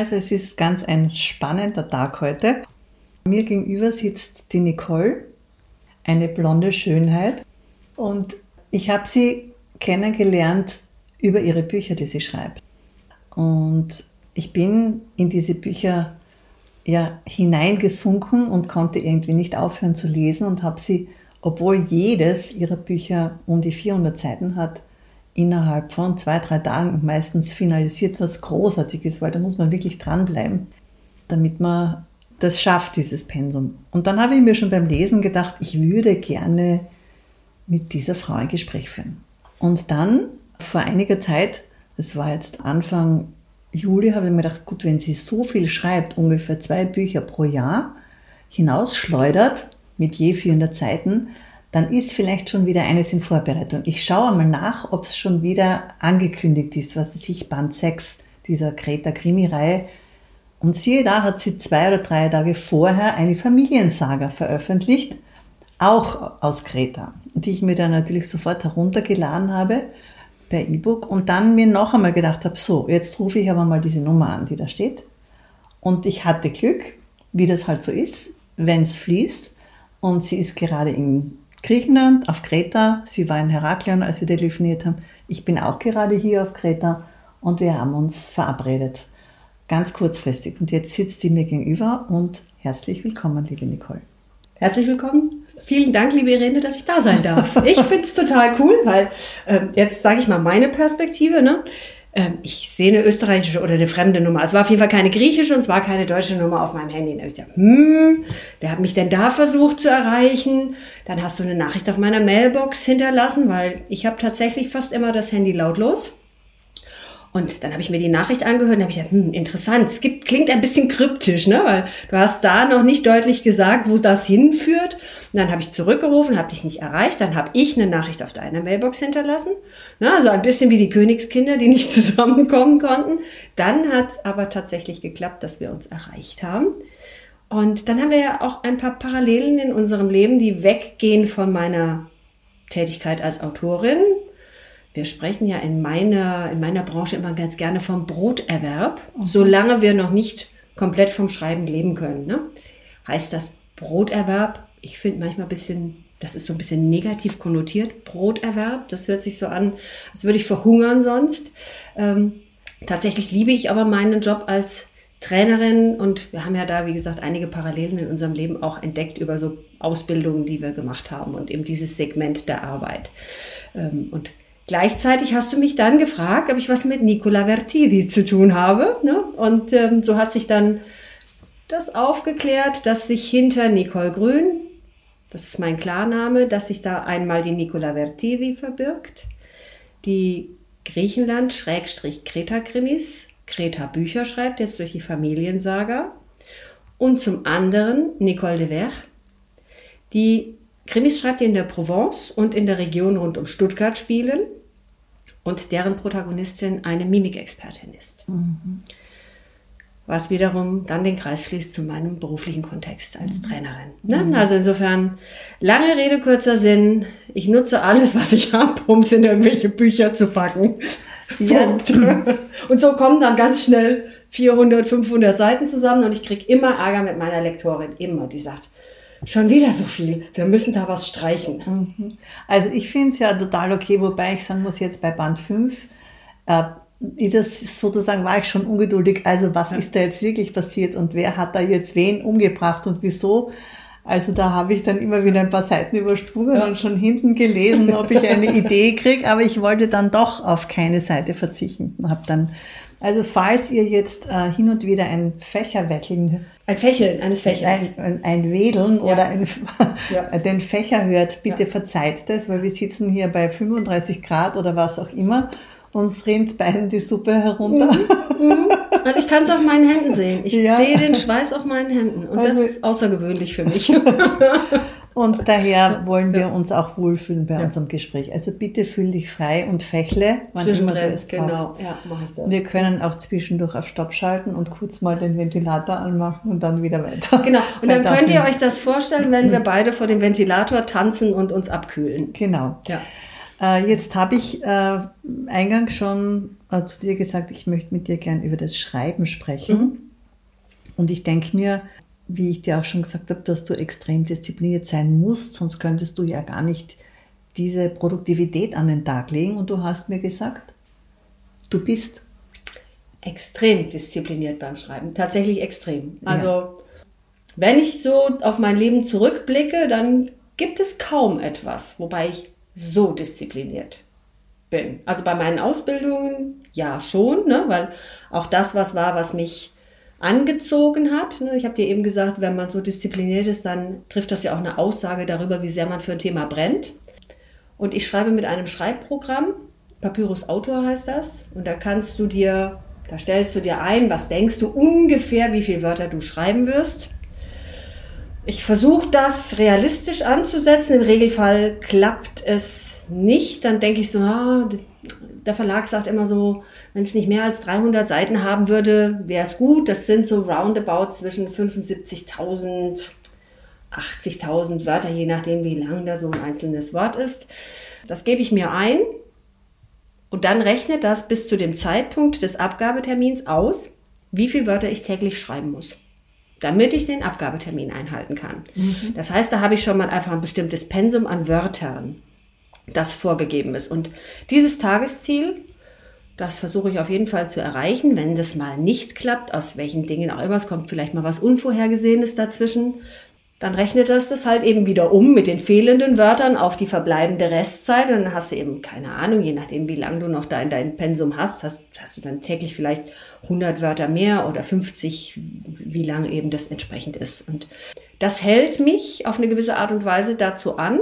Also es ist ganz ein spannender Tag heute. Mir gegenüber sitzt die Nicole, eine blonde Schönheit. Und ich habe sie kennengelernt über ihre Bücher, die sie schreibt. Und ich bin in diese Bücher ja hineingesunken und konnte irgendwie nicht aufhören zu lesen und habe sie, obwohl jedes ihrer Bücher um die 400 Seiten hat, innerhalb von zwei, drei Tagen meistens finalisiert was Großartiges, weil da muss man wirklich dranbleiben, damit man das schafft, dieses Pensum. Und dann habe ich mir schon beim Lesen gedacht, ich würde gerne mit dieser Frau ein Gespräch führen. Und dann, vor einiger Zeit, das war jetzt Anfang Juli, habe ich mir gedacht, gut, wenn sie so viel schreibt, ungefähr zwei Bücher pro Jahr, hinausschleudert mit je 400 Seiten, dann ist vielleicht schon wieder eines in Vorbereitung. Ich schaue mal nach, ob es schon wieder angekündigt ist, was weiß ich, Band 6 dieser Greta Krimi-Reihe. Und siehe da, hat sie zwei oder drei Tage vorher eine Familiensaga veröffentlicht, auch aus Greta, die ich mir dann natürlich sofort heruntergeladen habe per E-Book und dann mir noch einmal gedacht habe, so, jetzt rufe ich aber mal diese Nummer an, die da steht. Und ich hatte Glück, wie das halt so ist, wenn es fließt. Und sie ist gerade in Griechenland, auf Kreta. Sie war in Heraklion, als wir telefoniert haben. Ich bin auch gerade hier auf Kreta und wir haben uns verabredet. Ganz kurzfristig. Und jetzt sitzt sie mir gegenüber und herzlich willkommen, liebe Nicole. Herzlich willkommen. Vielen Dank, liebe Irene, dass ich da sein darf. Ich finde es total cool, weil äh, jetzt sage ich mal meine Perspektive. Ne? Ähm, ich sehe eine österreichische oder eine fremde Nummer. Es war auf jeden Fall keine griechische und es war keine deutsche Nummer auf meinem Handy. Da habe ich gedacht, hm, wer hat mich denn da versucht zu erreichen? Dann hast du eine Nachricht auf meiner Mailbox hinterlassen, weil ich habe tatsächlich fast immer das Handy lautlos. Und dann habe ich mir die Nachricht angehört und habe ich gedacht, hm, interessant, es gibt, klingt ein bisschen kryptisch, ne? weil du hast da noch nicht deutlich gesagt, wo das hinführt. Und dann habe ich zurückgerufen, habe dich nicht erreicht, dann habe ich eine Nachricht auf deiner Mailbox hinterlassen. Ne? Also ein bisschen wie die Königskinder, die nicht zusammenkommen konnten. Dann hat es aber tatsächlich geklappt, dass wir uns erreicht haben. Und dann haben wir ja auch ein paar Parallelen in unserem Leben, die weggehen von meiner Tätigkeit als Autorin, wir sprechen ja in meiner, in meiner Branche immer ganz gerne vom Broterwerb, mhm. solange wir noch nicht komplett vom Schreiben leben können. Ne? Heißt das Broterwerb? Ich finde manchmal ein bisschen, das ist so ein bisschen negativ konnotiert, Broterwerb. Das hört sich so an, als würde ich verhungern sonst. Ähm, tatsächlich liebe ich aber meinen Job als Trainerin und wir haben ja da, wie gesagt, einige Parallelen in unserem Leben auch entdeckt über so Ausbildungen, die wir gemacht haben und eben dieses Segment der Arbeit. Ähm, und Gleichzeitig hast du mich dann gefragt, ob ich was mit Nicola Vertidi zu tun habe. Ne? Und ähm, so hat sich dann das aufgeklärt, dass sich hinter Nicole Grün, das ist mein Klarname, dass sich da einmal die Nicola Vertidi verbirgt, die Griechenland-Kreta-Krimis, Kreta-Bücher schreibt, jetzt durch die Familiensaga. Und zum anderen Nicole de Ver, die Krimis schreibt, die in der Provence und in der Region rund um Stuttgart spielen und deren Protagonistin eine Mimikexpertin ist. Mhm. Was wiederum dann den Kreis schließt zu meinem beruflichen Kontext als mhm. Trainerin. Ne? Mhm. Also insofern, lange Rede, kurzer Sinn. Ich nutze alles, was ich habe, um es in irgendwelche Bücher zu packen. Ja. Und so kommen dann ganz schnell 400, 500 Seiten zusammen und ich kriege immer Ärger mit meiner Lektorin. Immer. Die sagt, schon wieder so viel. Wir müssen da was streichen. Mhm. Also ich finde es ja total okay, wobei ich sagen muss, jetzt bei Band 5, äh, ist das sozusagen, war ich schon ungeduldig. Also was ja. ist da jetzt wirklich passiert und wer hat da jetzt wen umgebracht und wieso? Also da habe ich dann immer wieder ein paar Seiten übersprungen ja. und schon hinten gelesen, ob ich eine Idee kriege, aber ich wollte dann doch auf keine Seite verzichten und habe dann also falls ihr jetzt äh, hin und wieder ein Fächerwetteln ein Fächeln eines Fächers. Ein, ein Wedeln ja. oder ein, ja. den Fächer hört, bitte ja. verzeiht das, weil wir sitzen hier bei 35 Grad oder was auch immer. Uns rinnt beiden die Suppe herunter. Mhm. Mhm. Also ich kann es auf meinen Händen sehen. Ich sehe den Schweiß auf meinen Händen und also, das ist außergewöhnlich für mich. Und daher wollen wir uns auch wohlfühlen bei ja. unserem Gespräch. Also bitte fühl dich frei und fächle, wann immer du es genau. Ja, mache ich das. Wir können auch zwischendurch auf Stopp schalten und kurz mal den Ventilator anmachen und dann wieder weiter. Genau. Und dann könnt ihr euch das vorstellen, wenn wir beide vor dem Ventilator tanzen und uns abkühlen. Genau. Ja. Äh, jetzt habe ich äh, eingangs schon äh, zu dir gesagt, ich möchte mit dir gern über das Schreiben sprechen. Mhm. Und ich denke mir, wie ich dir auch schon gesagt habe, dass du extrem diszipliniert sein musst, sonst könntest du ja gar nicht diese Produktivität an den Tag legen. Und du hast mir gesagt, du bist extrem diszipliniert beim Schreiben. Tatsächlich extrem. Also, ja. wenn ich so auf mein Leben zurückblicke, dann gibt es kaum etwas, wobei ich so diszipliniert bin. Also bei meinen Ausbildungen ja schon, ne? weil auch das was war, was mich angezogen hat. Ne? Ich habe dir eben gesagt, wenn man so diszipliniert ist, dann trifft das ja auch eine Aussage darüber, wie sehr man für ein Thema brennt. Und ich schreibe mit einem Schreibprogramm, Papyrus Autor heißt das, und da kannst du dir, da stellst du dir ein, was denkst du ungefähr, wie viele Wörter du schreiben wirst. Ich versuche das realistisch anzusetzen. Im Regelfall klappt es nicht. Dann denke ich so, ah, der Verlag sagt immer so, wenn es nicht mehr als 300 Seiten haben würde, wäre es gut. Das sind so roundabout zwischen 75.000, 80.000 Wörter, je nachdem, wie lang da so ein einzelnes Wort ist. Das gebe ich mir ein und dann rechnet das bis zu dem Zeitpunkt des Abgabetermins aus, wie viele Wörter ich täglich schreiben muss damit ich den Abgabetermin einhalten kann. Mhm. Das heißt, da habe ich schon mal einfach ein bestimmtes Pensum an Wörtern, das vorgegeben ist. Und dieses Tagesziel, das versuche ich auf jeden Fall zu erreichen. Wenn das mal nicht klappt, aus welchen Dingen auch immer, es kommt vielleicht mal was Unvorhergesehenes dazwischen, dann rechnet das das halt eben wieder um mit den fehlenden Wörtern auf die verbleibende Restzeit. Und dann hast du eben keine Ahnung, je nachdem, wie lange du noch da in dein Pensum hast, hast, hast du dann täglich vielleicht 100 Wörter mehr oder 50, wie lang eben das entsprechend ist. Und das hält mich auf eine gewisse Art und Weise dazu an,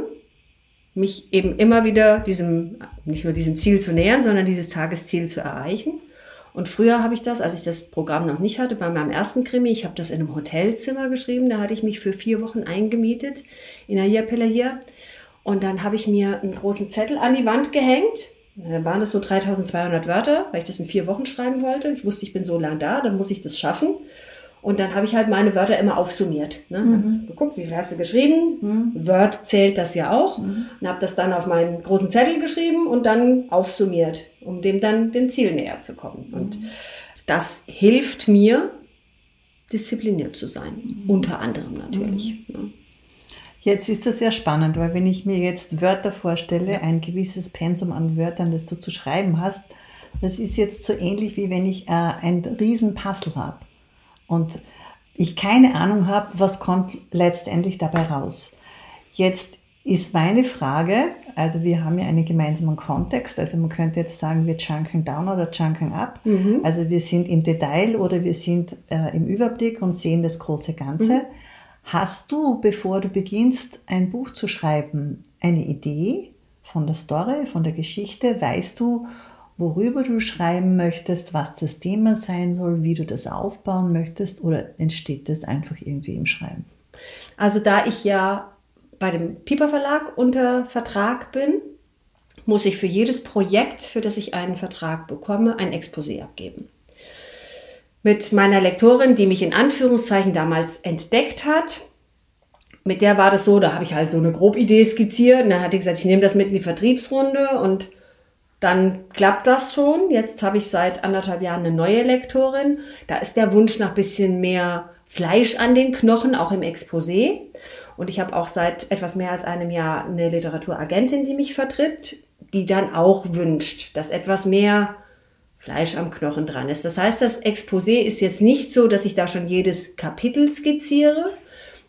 mich eben immer wieder diesem, nicht nur diesem Ziel zu nähern, sondern dieses Tagesziel zu erreichen. Und früher habe ich das, als ich das Programm noch nicht hatte, bei meinem ersten Krimi, ich habe das in einem Hotelzimmer geschrieben, da hatte ich mich für vier Wochen eingemietet in der Ayapela hier. Und dann habe ich mir einen großen Zettel an die Wand gehängt dann waren das so 3200 Wörter, weil ich das in vier Wochen schreiben wollte. Ich wusste, ich bin so lang da, dann muss ich das schaffen. Und dann habe ich halt meine Wörter immer aufsummiert. Ne? Mhm. Geguckt, wie viel hast du geschrieben? Mhm. Word zählt das ja auch. Mhm. Und habe das dann auf meinen großen Zettel geschrieben und dann aufsummiert, um dem dann dem Ziel näher zu kommen. Und mhm. das hilft mir, diszipliniert zu sein. Mhm. Unter anderem natürlich. Ne? Jetzt ist das sehr spannend, weil wenn ich mir jetzt Wörter vorstelle, ein gewisses Pensum an Wörtern, das du zu schreiben hast, das ist jetzt so ähnlich wie wenn ich äh, ein riesen Puzzle habe und ich keine Ahnung habe, was kommt letztendlich dabei raus. Jetzt ist meine Frage, also wir haben ja einen gemeinsamen Kontext, also man könnte jetzt sagen, wir chunken down oder chunken up. Mhm. Also wir sind im Detail oder wir sind äh, im Überblick und sehen das große Ganze. Mhm. Hast du, bevor du beginnst, ein Buch zu schreiben, eine Idee von der Story, von der Geschichte? Weißt du, worüber du schreiben möchtest, was das Thema sein soll, wie du das aufbauen möchtest oder entsteht das einfach irgendwie im Schreiben? Also da ich ja bei dem Piper Verlag unter Vertrag bin, muss ich für jedes Projekt, für das ich einen Vertrag bekomme, ein Exposé abgeben mit meiner Lektorin, die mich in Anführungszeichen damals entdeckt hat. Mit der war das so, da habe ich halt so eine Grobidee skizziert und dann hat die gesagt, ich nehme das mit in die Vertriebsrunde und dann klappt das schon. Jetzt habe ich seit anderthalb Jahren eine neue Lektorin. Da ist der Wunsch nach bisschen mehr Fleisch an den Knochen, auch im Exposé. Und ich habe auch seit etwas mehr als einem Jahr eine Literaturagentin, die mich vertritt, die dann auch wünscht, dass etwas mehr Fleisch am Knochen dran ist. Das heißt, das Exposé ist jetzt nicht so, dass ich da schon jedes Kapitel skizziere,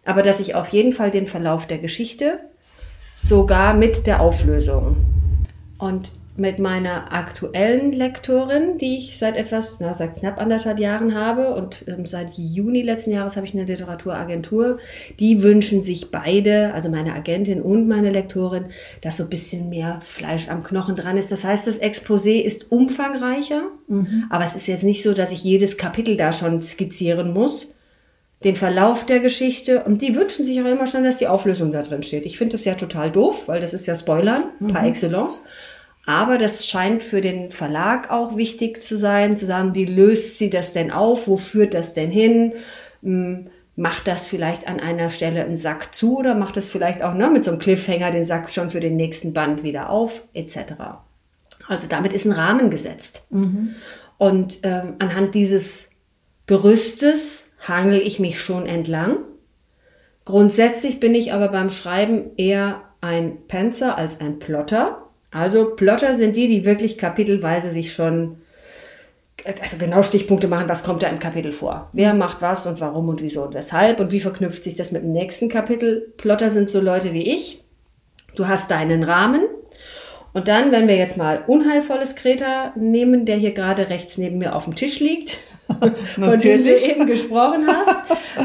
aber dass ich auf jeden Fall den Verlauf der Geschichte sogar mit der Auflösung. Und mit meiner aktuellen Lektorin, die ich seit etwas, na, seit knapp anderthalb Jahren habe und ähm, seit Juni letzten Jahres habe ich eine Literaturagentur. Die wünschen sich beide, also meine Agentin und meine Lektorin, dass so ein bisschen mehr Fleisch am Knochen dran ist. Das heißt, das Exposé ist umfangreicher, mhm. aber es ist jetzt nicht so, dass ich jedes Kapitel da schon skizzieren muss. Den Verlauf der Geschichte und die wünschen sich auch immer schon, dass die Auflösung da drin steht. Ich finde das ja total doof, weil das ist ja Spoilern mhm. par excellence. Aber das scheint für den Verlag auch wichtig zu sein, zu sagen, wie löst sie das denn auf? Wo führt das denn hin? Hm, macht das vielleicht an einer Stelle einen Sack zu oder macht das vielleicht auch ne, mit so einem Cliffhanger den Sack schon für den nächsten Band wieder auf, etc. Also damit ist ein Rahmen gesetzt. Mhm. Und ähm, anhand dieses Gerüstes hangel ich mich schon entlang. Grundsätzlich bin ich aber beim Schreiben eher ein Panzer als ein Plotter. Also Plotter sind die, die wirklich kapitelweise sich schon also genau Stichpunkte machen, was kommt da im Kapitel vor. Wer macht was und warum und wieso und weshalb und wie verknüpft sich das mit dem nächsten Kapitel. Plotter sind so Leute wie ich. Du hast deinen Rahmen. Und dann, wenn wir jetzt mal unheilvolles Kreta nehmen, der hier gerade rechts neben mir auf dem Tisch liegt, von dem du eben gesprochen hast,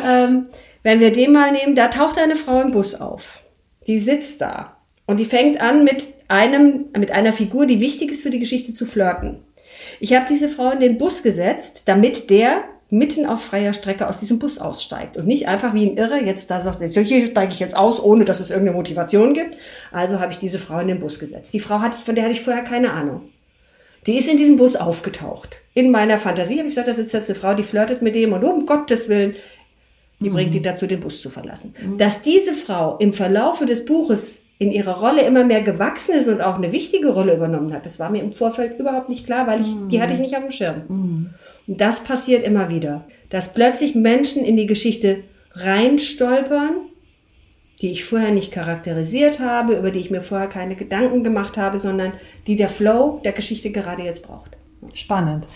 ähm, wenn wir den mal nehmen, da taucht eine Frau im Bus auf. Die sitzt da und die fängt an mit einem, mit einer Figur, die wichtig ist für die Geschichte zu flirten. Ich habe diese Frau in den Bus gesetzt, damit der mitten auf freier Strecke aus diesem Bus aussteigt und nicht einfach wie ein Irre jetzt da sagt, jetzt, hier steige ich jetzt aus, ohne dass es irgendeine Motivation gibt. Also habe ich diese Frau in den Bus gesetzt. Die Frau hatte ich, von der hatte ich vorher keine Ahnung. Die ist in diesem Bus aufgetaucht. In meiner Fantasie habe ich gesagt, da sitzt jetzt eine Frau, die flirtet mit dem und um Gottes Willen, die mhm. bringt ihn dazu, den Bus zu verlassen. Mhm. Dass diese Frau im Verlaufe des Buches in ihrer Rolle immer mehr gewachsen ist und auch eine wichtige Rolle übernommen hat. Das war mir im Vorfeld überhaupt nicht klar, weil ich, mm. die hatte ich nicht auf dem Schirm. Mm. Und das passiert immer wieder, dass plötzlich Menschen in die Geschichte reinstolpern, die ich vorher nicht charakterisiert habe, über die ich mir vorher keine Gedanken gemacht habe, sondern die der Flow der Geschichte gerade jetzt braucht. Spannend,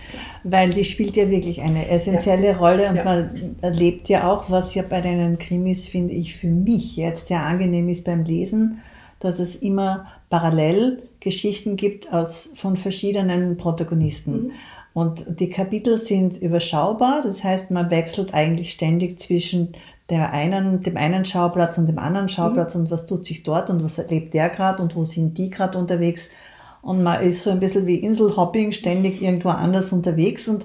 weil die spielt ja wirklich eine essentielle ja. Rolle und ja. man erlebt ja auch, was ja bei deinen Krimis, finde ich, für mich jetzt sehr angenehm ist beim Lesen, dass es immer parallel Geschichten gibt aus, von verschiedenen Protagonisten. Mhm. Und die Kapitel sind überschaubar, das heißt, man wechselt eigentlich ständig zwischen der einen, dem einen Schauplatz und dem anderen Schauplatz mhm. und was tut sich dort und was erlebt der gerade und wo sind die gerade unterwegs und man ist so ein bisschen wie Inselhopping, ständig irgendwo anders unterwegs und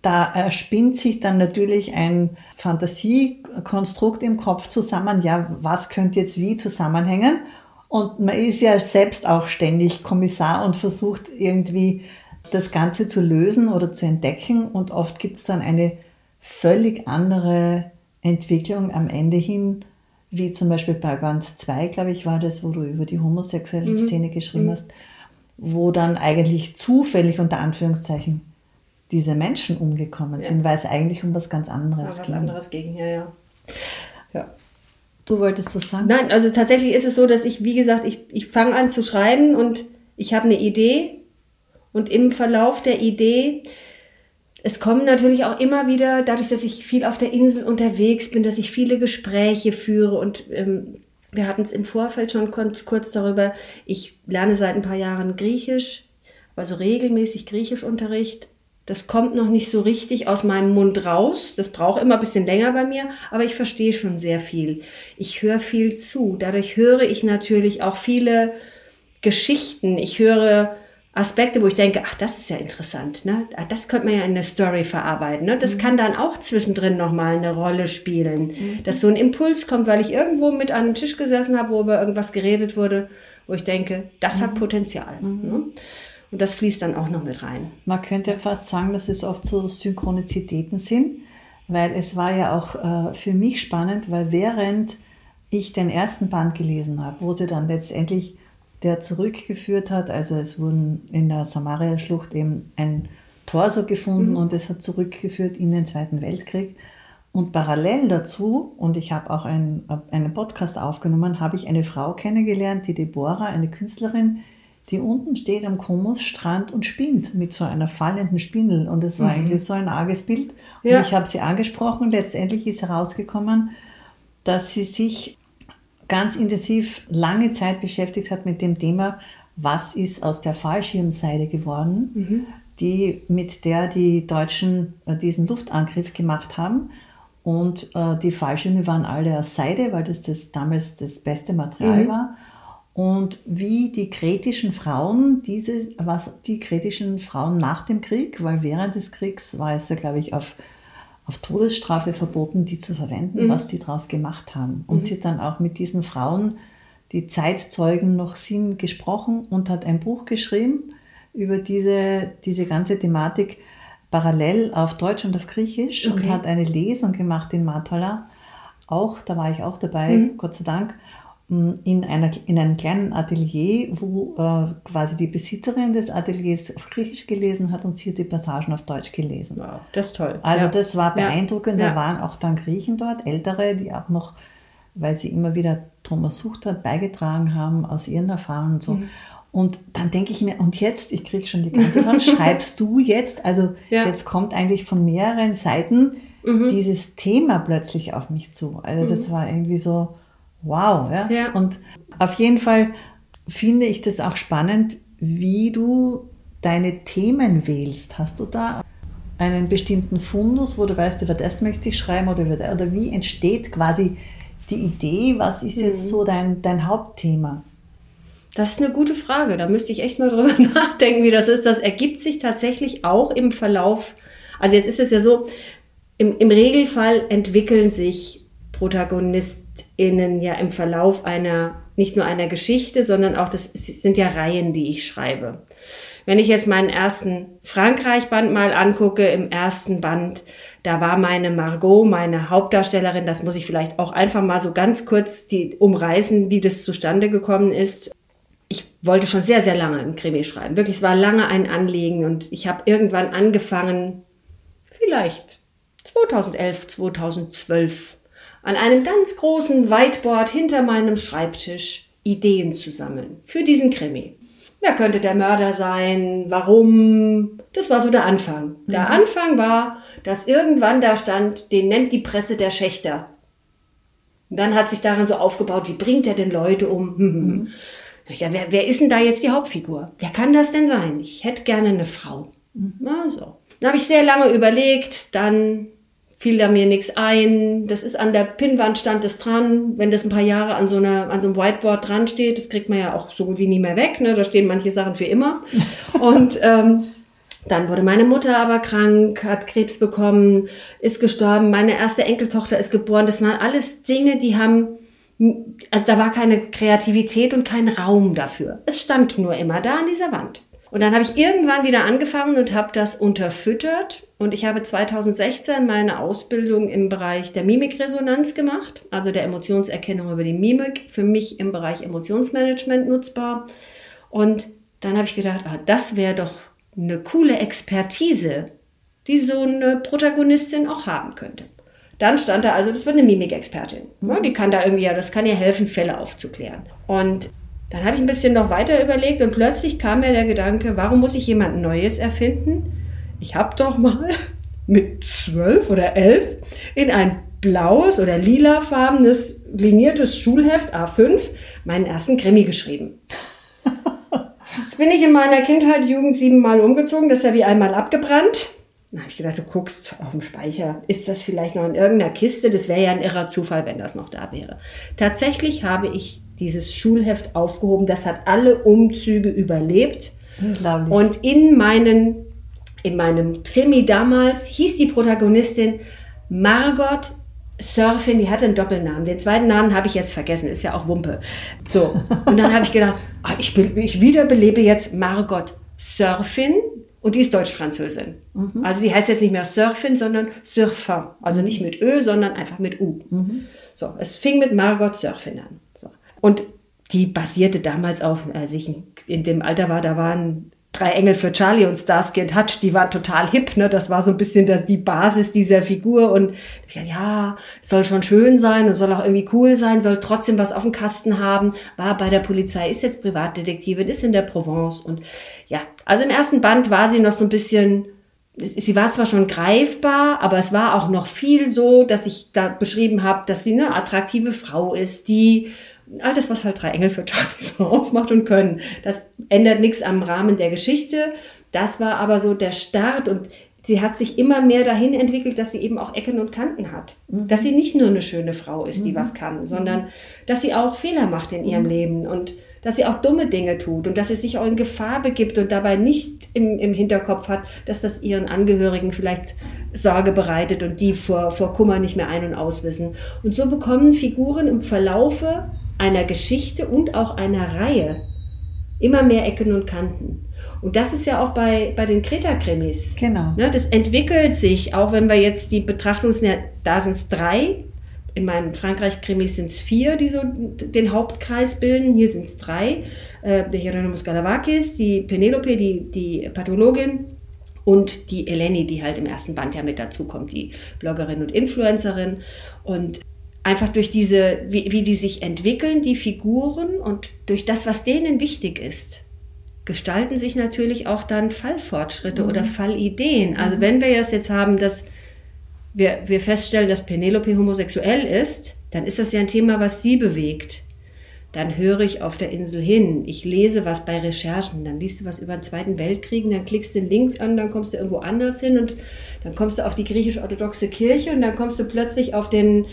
da erspinnt sich dann natürlich ein Fantasiekonstrukt im Kopf zusammen, ja, was könnte jetzt wie zusammenhängen? Und man ist ja selbst auch ständig Kommissar und versucht irgendwie das Ganze zu lösen oder zu entdecken. Und oft gibt es dann eine völlig andere Entwicklung am Ende hin, wie zum Beispiel bei Band 2, glaube ich, war das, wo du über die homosexuelle mhm. Szene geschrieben mhm. hast wo dann eigentlich zufällig unter Anführungszeichen diese Menschen umgekommen ja. sind, weil es eigentlich um was ganz anderes ja, was ging. anderes ging, ja, ja. ja. Du wolltest was sagen? Nein, also tatsächlich ist es so, dass ich, wie gesagt, ich, ich fange an zu schreiben und ich habe eine Idee und im Verlauf der Idee, es kommen natürlich auch immer wieder, dadurch, dass ich viel auf der Insel unterwegs bin, dass ich viele Gespräche führe und ähm, wir hatten es im Vorfeld schon kurz, kurz darüber. Ich lerne seit ein paar Jahren Griechisch, also regelmäßig Griechischunterricht. Das kommt noch nicht so richtig aus meinem Mund raus. Das braucht immer ein bisschen länger bei mir, aber ich verstehe schon sehr viel. Ich höre viel zu. Dadurch höre ich natürlich auch viele Geschichten. Ich höre Aspekte, wo ich denke, ach, das ist ja interessant, ne? Ah, das könnte man ja in der Story verarbeiten, ne? Das mhm. kann dann auch zwischendrin nochmal eine Rolle spielen. Mhm. Dass so ein Impuls kommt, weil ich irgendwo mit an einem Tisch gesessen habe, wo über irgendwas geredet wurde, wo ich denke, das mhm. hat Potenzial. Mhm. Ne? Und das fließt dann auch noch mit rein. Man könnte fast sagen, dass es oft so Synchronizitäten sind, weil es war ja auch äh, für mich spannend, weil während ich den ersten Band gelesen habe, wo sie dann letztendlich der zurückgeführt hat. Also es wurden in der Samaria-Schlucht eben ein Torso gefunden mhm. und es hat zurückgeführt in den Zweiten Weltkrieg. Und parallel dazu, und ich habe auch ein, einen Podcast aufgenommen, habe ich eine Frau kennengelernt, die Deborah, eine Künstlerin, die unten steht am Komusstrand und spinnt mit so einer fallenden Spindel. Und es war mhm. eigentlich so ein arges Bild. Und ja. ich habe sie angesprochen. Letztendlich ist herausgekommen, dass sie sich ganz intensiv lange Zeit beschäftigt hat mit dem Thema, was ist aus der Fallschirmseide geworden, mhm. die, mit der die Deutschen äh, diesen Luftangriff gemacht haben. Und äh, die Fallschirme waren alle aus Seide, weil das, das damals das beste Material mhm. war. Und wie die kretischen Frauen, diese, was die kretischen Frauen nach dem Krieg, weil während des Kriegs war es ja, glaube ich, auf auf Todesstrafe verboten, die zu verwenden, mhm. was die daraus gemacht haben. Und mhm. sie hat dann auch mit diesen Frauen, die Zeitzeugen, noch sind gesprochen und hat ein Buch geschrieben über diese, diese ganze Thematik. parallel auf Deutsch und auf Griechisch und Okay. hat eine Lesung gemacht in Matala. Auch, da war ich auch dabei, Mhm. Gott sei Dank, in, einer, in einem kleinen Atelier, wo äh, quasi die Besitzerin des Ateliers auf Griechisch gelesen hat und sie hat die Passagen auf Deutsch gelesen. Wow, das ist toll. Also ja. das war beeindruckend. Ja. Da waren auch dann Griechen dort, ältere, die auch noch, weil sie immer wieder Thomas Sucht hat, beigetragen haben aus ihren Erfahrungen und so. Mhm. Und dann denke ich mir, und jetzt, ich kriege schon die ganze Zeit, schreibst du jetzt, also Ja. jetzt kommt eigentlich von mehreren Seiten Mhm. dieses Thema plötzlich auf mich zu. Also das war irgendwie so, wow. Ja? Ja. Und auf jeden Fall finde ich das auch spannend, wie du deine Themen wählst. Hast du da einen bestimmten Fundus, wo du weißt, über das möchte ich schreiben oder über das, oder wie entsteht quasi die Idee, was ist jetzt so dein, dein Hauptthema? Das ist eine gute Frage. Da müsste ich echt mal drüber nachdenken, wie das ist. Das ergibt sich tatsächlich auch im Verlauf. Also jetzt ist es ja so, im, im Regelfall entwickeln sich ProtagonistInnen ja im Verlauf einer, nicht nur einer Geschichte, sondern auch, das sind ja Reihen, die ich schreibe. Wenn ich jetzt meinen ersten Frankreich-Band mal angucke, im ersten Band, da war meine Margot, meine Hauptdarstellerin, das muss ich vielleicht auch einfach mal so ganz kurz die umreißen, wie das zustande gekommen ist ich wollte schon sehr, sehr lange einen Krimi schreiben. Wirklich, es war lange ein Anliegen und ich habe irgendwann angefangen, vielleicht 2011, 2012, an einem ganz großen Whiteboard hinter meinem Schreibtisch Ideen zu sammeln für diesen Krimi. Wer könnte der Mörder sein? Warum? Das war so der Anfang. Der Anfang war, dass irgendwann da stand, den nennt die Presse der Schächter. Und dann hat sich daran so aufgebaut, wie bringt er denn Leute um? Hm, hm, hm. Ja, wer, wer ist denn da jetzt die Hauptfigur? Wer kann das denn sein? Ich hätte gerne eine Frau. Na so. Dann habe ich sehr lange überlegt, dann fiel da mir nichts ein. Das ist an der Pinnwand stand es dran. Wenn das ein paar Jahre an so, einer, an so einem Whiteboard dran steht, das kriegt man ja auch so gut wie nie mehr weg. Ne? Da stehen manche Sachen für immer. Und ähm, dann wurde meine Mutter aber krank, hat Krebs bekommen, ist gestorben. Meine erste Enkeltochter ist geboren. Das waren alles Dinge, die haben also da war keine Kreativität und kein Raum dafür. Es stand nur immer da an dieser Wand. Und dann habe ich irgendwann wieder angefangen und habe das unterfüttert. Und ich habe 2016 meine Ausbildung im Bereich der Mimikresonanz gemacht, also der Emotionserkennung über die Mimik, für mich im Bereich Emotionsmanagement nutzbar. Und dann habe ich gedacht, ah, das wäre doch eine coole Expertise, die so eine Protagonistin auch haben könnte. Dann stand da also, das wird eine Mimikexpertin. Ja, die kann da irgendwie, ja, das kann ihr helfen, Fälle aufzuklären. Und dann habe ich ein bisschen noch weiter überlegt und plötzlich kam mir der Gedanke, warum muss ich jemand Neues erfinden? Ich habe doch mal mit zwölf oder elf in ein blaues oder lilafarbenes liniertes Schulheft A5 meinen ersten Krimi geschrieben. Jetzt bin ich in meiner Kindheit, Jugend siebenmal umgezogen, das ist ja wie einmal abgebrannt. Dann habe ich gedacht, du guckst auf dem Speicher. Ist das vielleicht noch in irgendeiner Kiste? Das wäre ja ein irrer Zufall, wenn das noch da wäre. Tatsächlich habe ich dieses Schulheft aufgehoben. Das hat alle Umzüge überlebt. Und in, meinen, in meinem Krimi damals hieß die Protagonistin Margot Surfin, die hatte einen Doppelnamen. Den zweiten Namen habe ich jetzt vergessen, ist ja auch Wumpe. So, und dann habe ich gedacht, ah, ich, be- ich wiederbelebe jetzt Margot Surfin und die ist Deutsch-Französin. Also die heißt jetzt nicht mehr Surfin, sondern Surfin. Also nicht mit Ö, sondern einfach mit U. So, es fing mit Margot Surfin an. So. Und die basierte damals auf, als ich in dem Alter war, da waren drei Engel für Charlie und Starsky und Hutch, die waren total hip, ne? Das war so ein bisschen das, die Basis dieser Figur und ja, soll schon schön sein und soll auch irgendwie cool sein, soll trotzdem was auf dem Kasten haben, war bei der Polizei, ist jetzt Privatdetektivin, ist in der Provence und ja, also im ersten Band war sie noch so ein bisschen sie war zwar schon greifbar, aber es war auch noch viel so, dass ich da beschrieben habe, dass sie eine attraktive Frau ist, die all das, was halt drei Engel für Charlie so ausmacht und können. Das ändert nichts am Rahmen der Geschichte. Das war aber so der Start und sie hat sich immer mehr dahin entwickelt, dass sie eben auch Ecken und Kanten hat. Dass sie nicht nur eine schöne Frau ist, die was kann, sondern dass sie auch Fehler macht in ihrem Leben und dass sie auch dumme Dinge tut und dass sie sich auch in Gefahr begibt und dabei nicht im, im Hinterkopf hat, dass das ihren Angehörigen vielleicht Sorge bereitet und die vor, vor Kummer nicht mehr ein- und auswissen. Und so bekommen Figuren im Verlaufe einer Geschichte und auch einer Reihe immer mehr Ecken und Kanten. Und das ist ja auch bei, bei den Kreta-Krimis. Genau. Ne, das entwickelt sich, auch wenn wir jetzt die Betrachtungs... Da sind es drei, in meinen Frankreich-Krimis sind es vier, die so den Hauptkreis bilden. Hier sind es drei. Äh, der Hieronymus Galavakis, die Penelope, die, die Pathologin und die Eleni, die halt im ersten Band ja mit dazukommt, die Bloggerin und Influencerin. Und einfach durch diese, wie, wie die sich entwickeln, die Figuren und durch das, was denen wichtig ist, gestalten sich natürlich auch dann Fallfortschritte mhm. oder Fallideen. Also mhm. wenn wir das jetzt haben, dass wir, wir feststellen, dass Penelope homosexuell ist, dann ist das ja ein Thema, was sie bewegt. Dann höre ich auf der Insel hin, ich lese was bei Recherchen, dann liest du was über den Zweiten Weltkrieg, dann klickst du den Link an, dann kommst du irgendwo anders hin und dann kommst du auf die griechisch-orthodoxe Kirche und dann kommst du plötzlich auf den,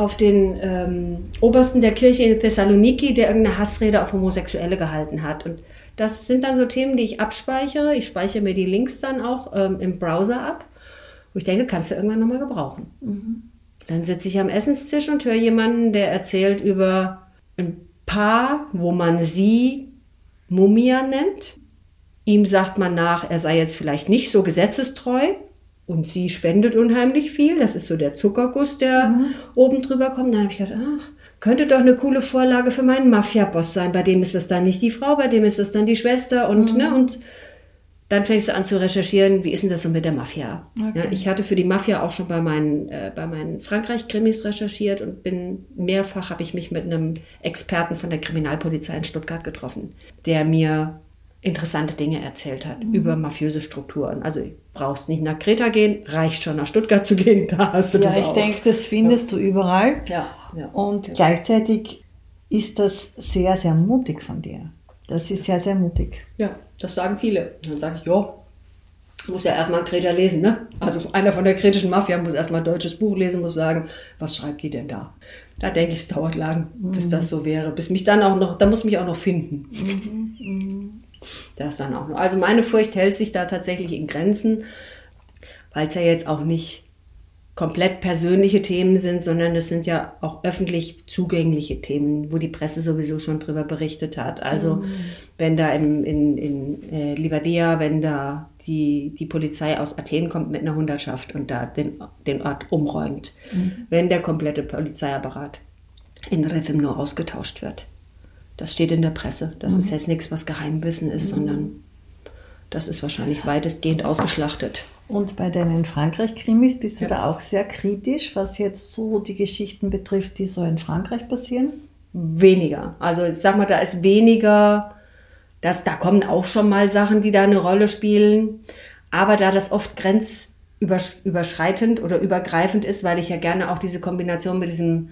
auf den ähm, Obersten der Kirche in Thessaloniki, der irgendeine Hassrede auf Homosexuelle gehalten hat. Und das sind dann so Themen, die ich abspeichere. Ich speichere mir die Links dann auch ähm, im Browser ab wo ich denke, kannst du irgendwann nochmal gebrauchen. Mhm. Dann sitze ich am Essenstisch und höre jemanden, der erzählt über ein Paar, wo man sie Mumia nennt. Ihm sagt man nach, er sei jetzt vielleicht nicht so gesetzestreu und sie spendet unheimlich viel. Das ist so der Zuckerguss, der mhm. oben drüber kommt. Dann habe ich gedacht, ach, könnte doch eine coole Vorlage für meinen Mafia-Boss sein. Bei dem ist das dann nicht die Frau, bei dem ist das dann die Schwester und, mhm. ne, und dann fängst du an zu recherchieren, wie ist denn das so mit der Mafia? Okay. Ja, ich hatte für die Mafia auch schon bei meinen, äh, bei meinen Frankreich-Krimis recherchiert und bin mehrfach habe ich mich mit einem Experten von der Kriminalpolizei in Stuttgart getroffen, der mir interessante Dinge erzählt hat mhm. über mafiöse Strukturen. Also brauchst nicht nach Kreta gehen, reicht schon nach Stuttgart zu gehen, da hast du ja, das auch. Ja, ich denke, das findest ja. du überall. Ja, ja. Und gleichzeitig ist das sehr, sehr mutig von dir. Das ist sehr, sehr mutig. Ja, das sagen viele. Dann sage ich, ja, muss ja erstmal Kreter lesen, ne? Also einer von der kretischen Mafia muss erstmal ein deutsches Buch lesen, muss sagen, was schreibt die denn da? Da denke ich, es dauert lang, mhm. bis das so wäre. Bis mich dann auch noch, da muss mich auch noch finden. Mhm. Das dann auch noch. Also meine Furcht hält sich da tatsächlich in Grenzen, weil es ja jetzt auch nicht komplett persönliche Themen sind, sondern es sind ja auch öffentlich zugängliche Themen, wo die Presse sowieso schon drüber berichtet hat. Also mhm. wenn da im, in, in äh, Livadea, wenn da die, die Polizei aus Athen kommt mit einer Hundertschaft und da den, den Ort umräumt, mhm. wenn der komplette Polizeiapparat in Rhythm nur ausgetauscht wird. Das steht in der Presse. Das mhm. ist jetzt nichts, was Geheimwissen ist, mhm. sondern das ist wahrscheinlich weitestgehend ausgeschlachtet. Und bei deinen Frankreich-Krimis bist du ja. da auch sehr kritisch, was jetzt so die Geschichten betrifft, die so in Frankreich passieren? Weniger. Also ich sag mal, da ist weniger, dass da kommen auch schon mal Sachen, die da eine Rolle spielen. Aber da das oft grenzüberschreitend oder übergreifend ist, weil ich ja gerne auch diese Kombination mit diesem,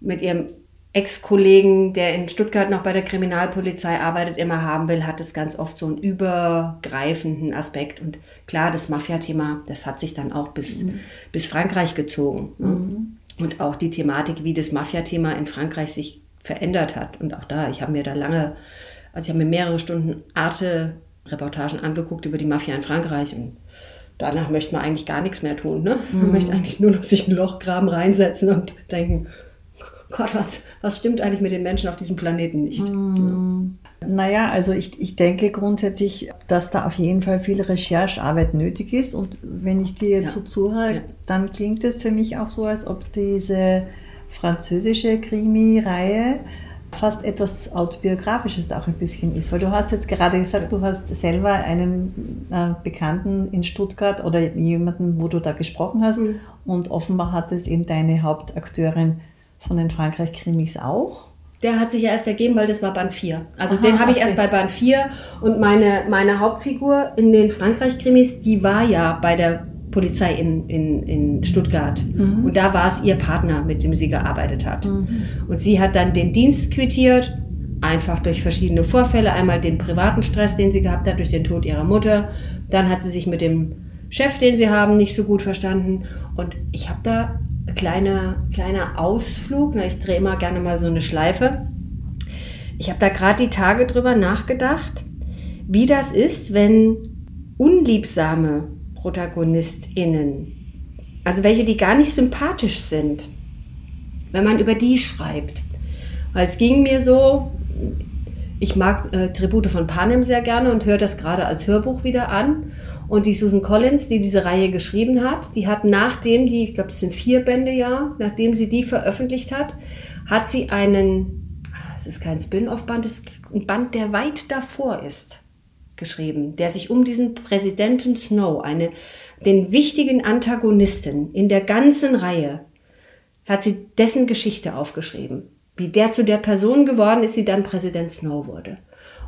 mit ihrem Ex-Kollegen, der in Stuttgart noch bei der Kriminalpolizei arbeitet, immer haben will, hat es ganz oft so einen übergreifenden Aspekt. Und klar, das Mafia-Thema, das hat sich dann auch bis, mhm. bis Frankreich gezogen. Ne? Mhm. Und auch die Thematik, wie das Mafia-Thema in Frankreich sich verändert hat. Und auch da, ich habe mir da lange, also ich habe mir mehrere Stunden Arte-Reportagen angeguckt über die Mafia in Frankreich und danach möchte man eigentlich gar nichts mehr tun. Ne? Man mhm. möchte eigentlich nur noch sich ein Lochgraben reinsetzen und denken, Gott, was, was stimmt eigentlich mit den Menschen auf diesem Planeten nicht? Mm. Ja. Naja, also ich, ich denke grundsätzlich, dass da auf jeden Fall viel Recherchearbeit nötig ist. Und wenn ich dir jetzt ja. so zuhöre, ja. dann klingt es für mich auch so, als ob diese französische Krimi-Reihe fast etwas autobiografisches auch ein bisschen ist. Weil du hast jetzt gerade gesagt, du hast selber einen äh, Bekannten in Stuttgart oder jemanden, wo du da gesprochen hast mhm. und offenbar hat es eben deine Hauptakteurin von den Frankreich-Krimis auch? Der hat sich ja erst ergeben, weil das war Band 4. Also Aha, den habe ich okay. erst bei Band 4 und meine, meine Hauptfigur in den Frankreich-Krimis, die war ja bei der Polizei in, in, in Stuttgart. Mhm. Und da war es ihr Partner, mit dem sie gearbeitet hat. Mhm. Und sie hat dann den Dienst quittiert, einfach durch verschiedene Vorfälle. Einmal den privaten Stress, den sie gehabt hat, durch den Tod ihrer Mutter. Dann hat sie sich mit dem Chef, den sie haben, nicht so gut verstanden. Und ich habe da kleiner, kleiner Ausflug. Ich drehe immer gerne mal so eine Schleife. Ich habe da gerade die Tage drüber nachgedacht, wie das ist, wenn unliebsame ProtagonistInnen, also welche, die gar nicht sympathisch sind, wenn man über die schreibt. Weil es ging mir so, ich mag äh, Tribute von Panem sehr gerne und höre das gerade als Hörbuch wieder an. Und die Susan Collins, die diese Reihe geschrieben hat, die hat nachdem die, ich glaube, das sind vier Bände ja, nachdem sie die veröffentlicht hat, hat sie einen, ah, es ist kein Spin-off-Band, es ist ein Band, der weit davor ist, geschrieben, der sich um diesen Präsidenten Snow, eine, den wichtigen Antagonisten in der ganzen Reihe, hat sie dessen Geschichte aufgeschrieben wie der zu der Person geworden ist, die dann Präsident Snow wurde.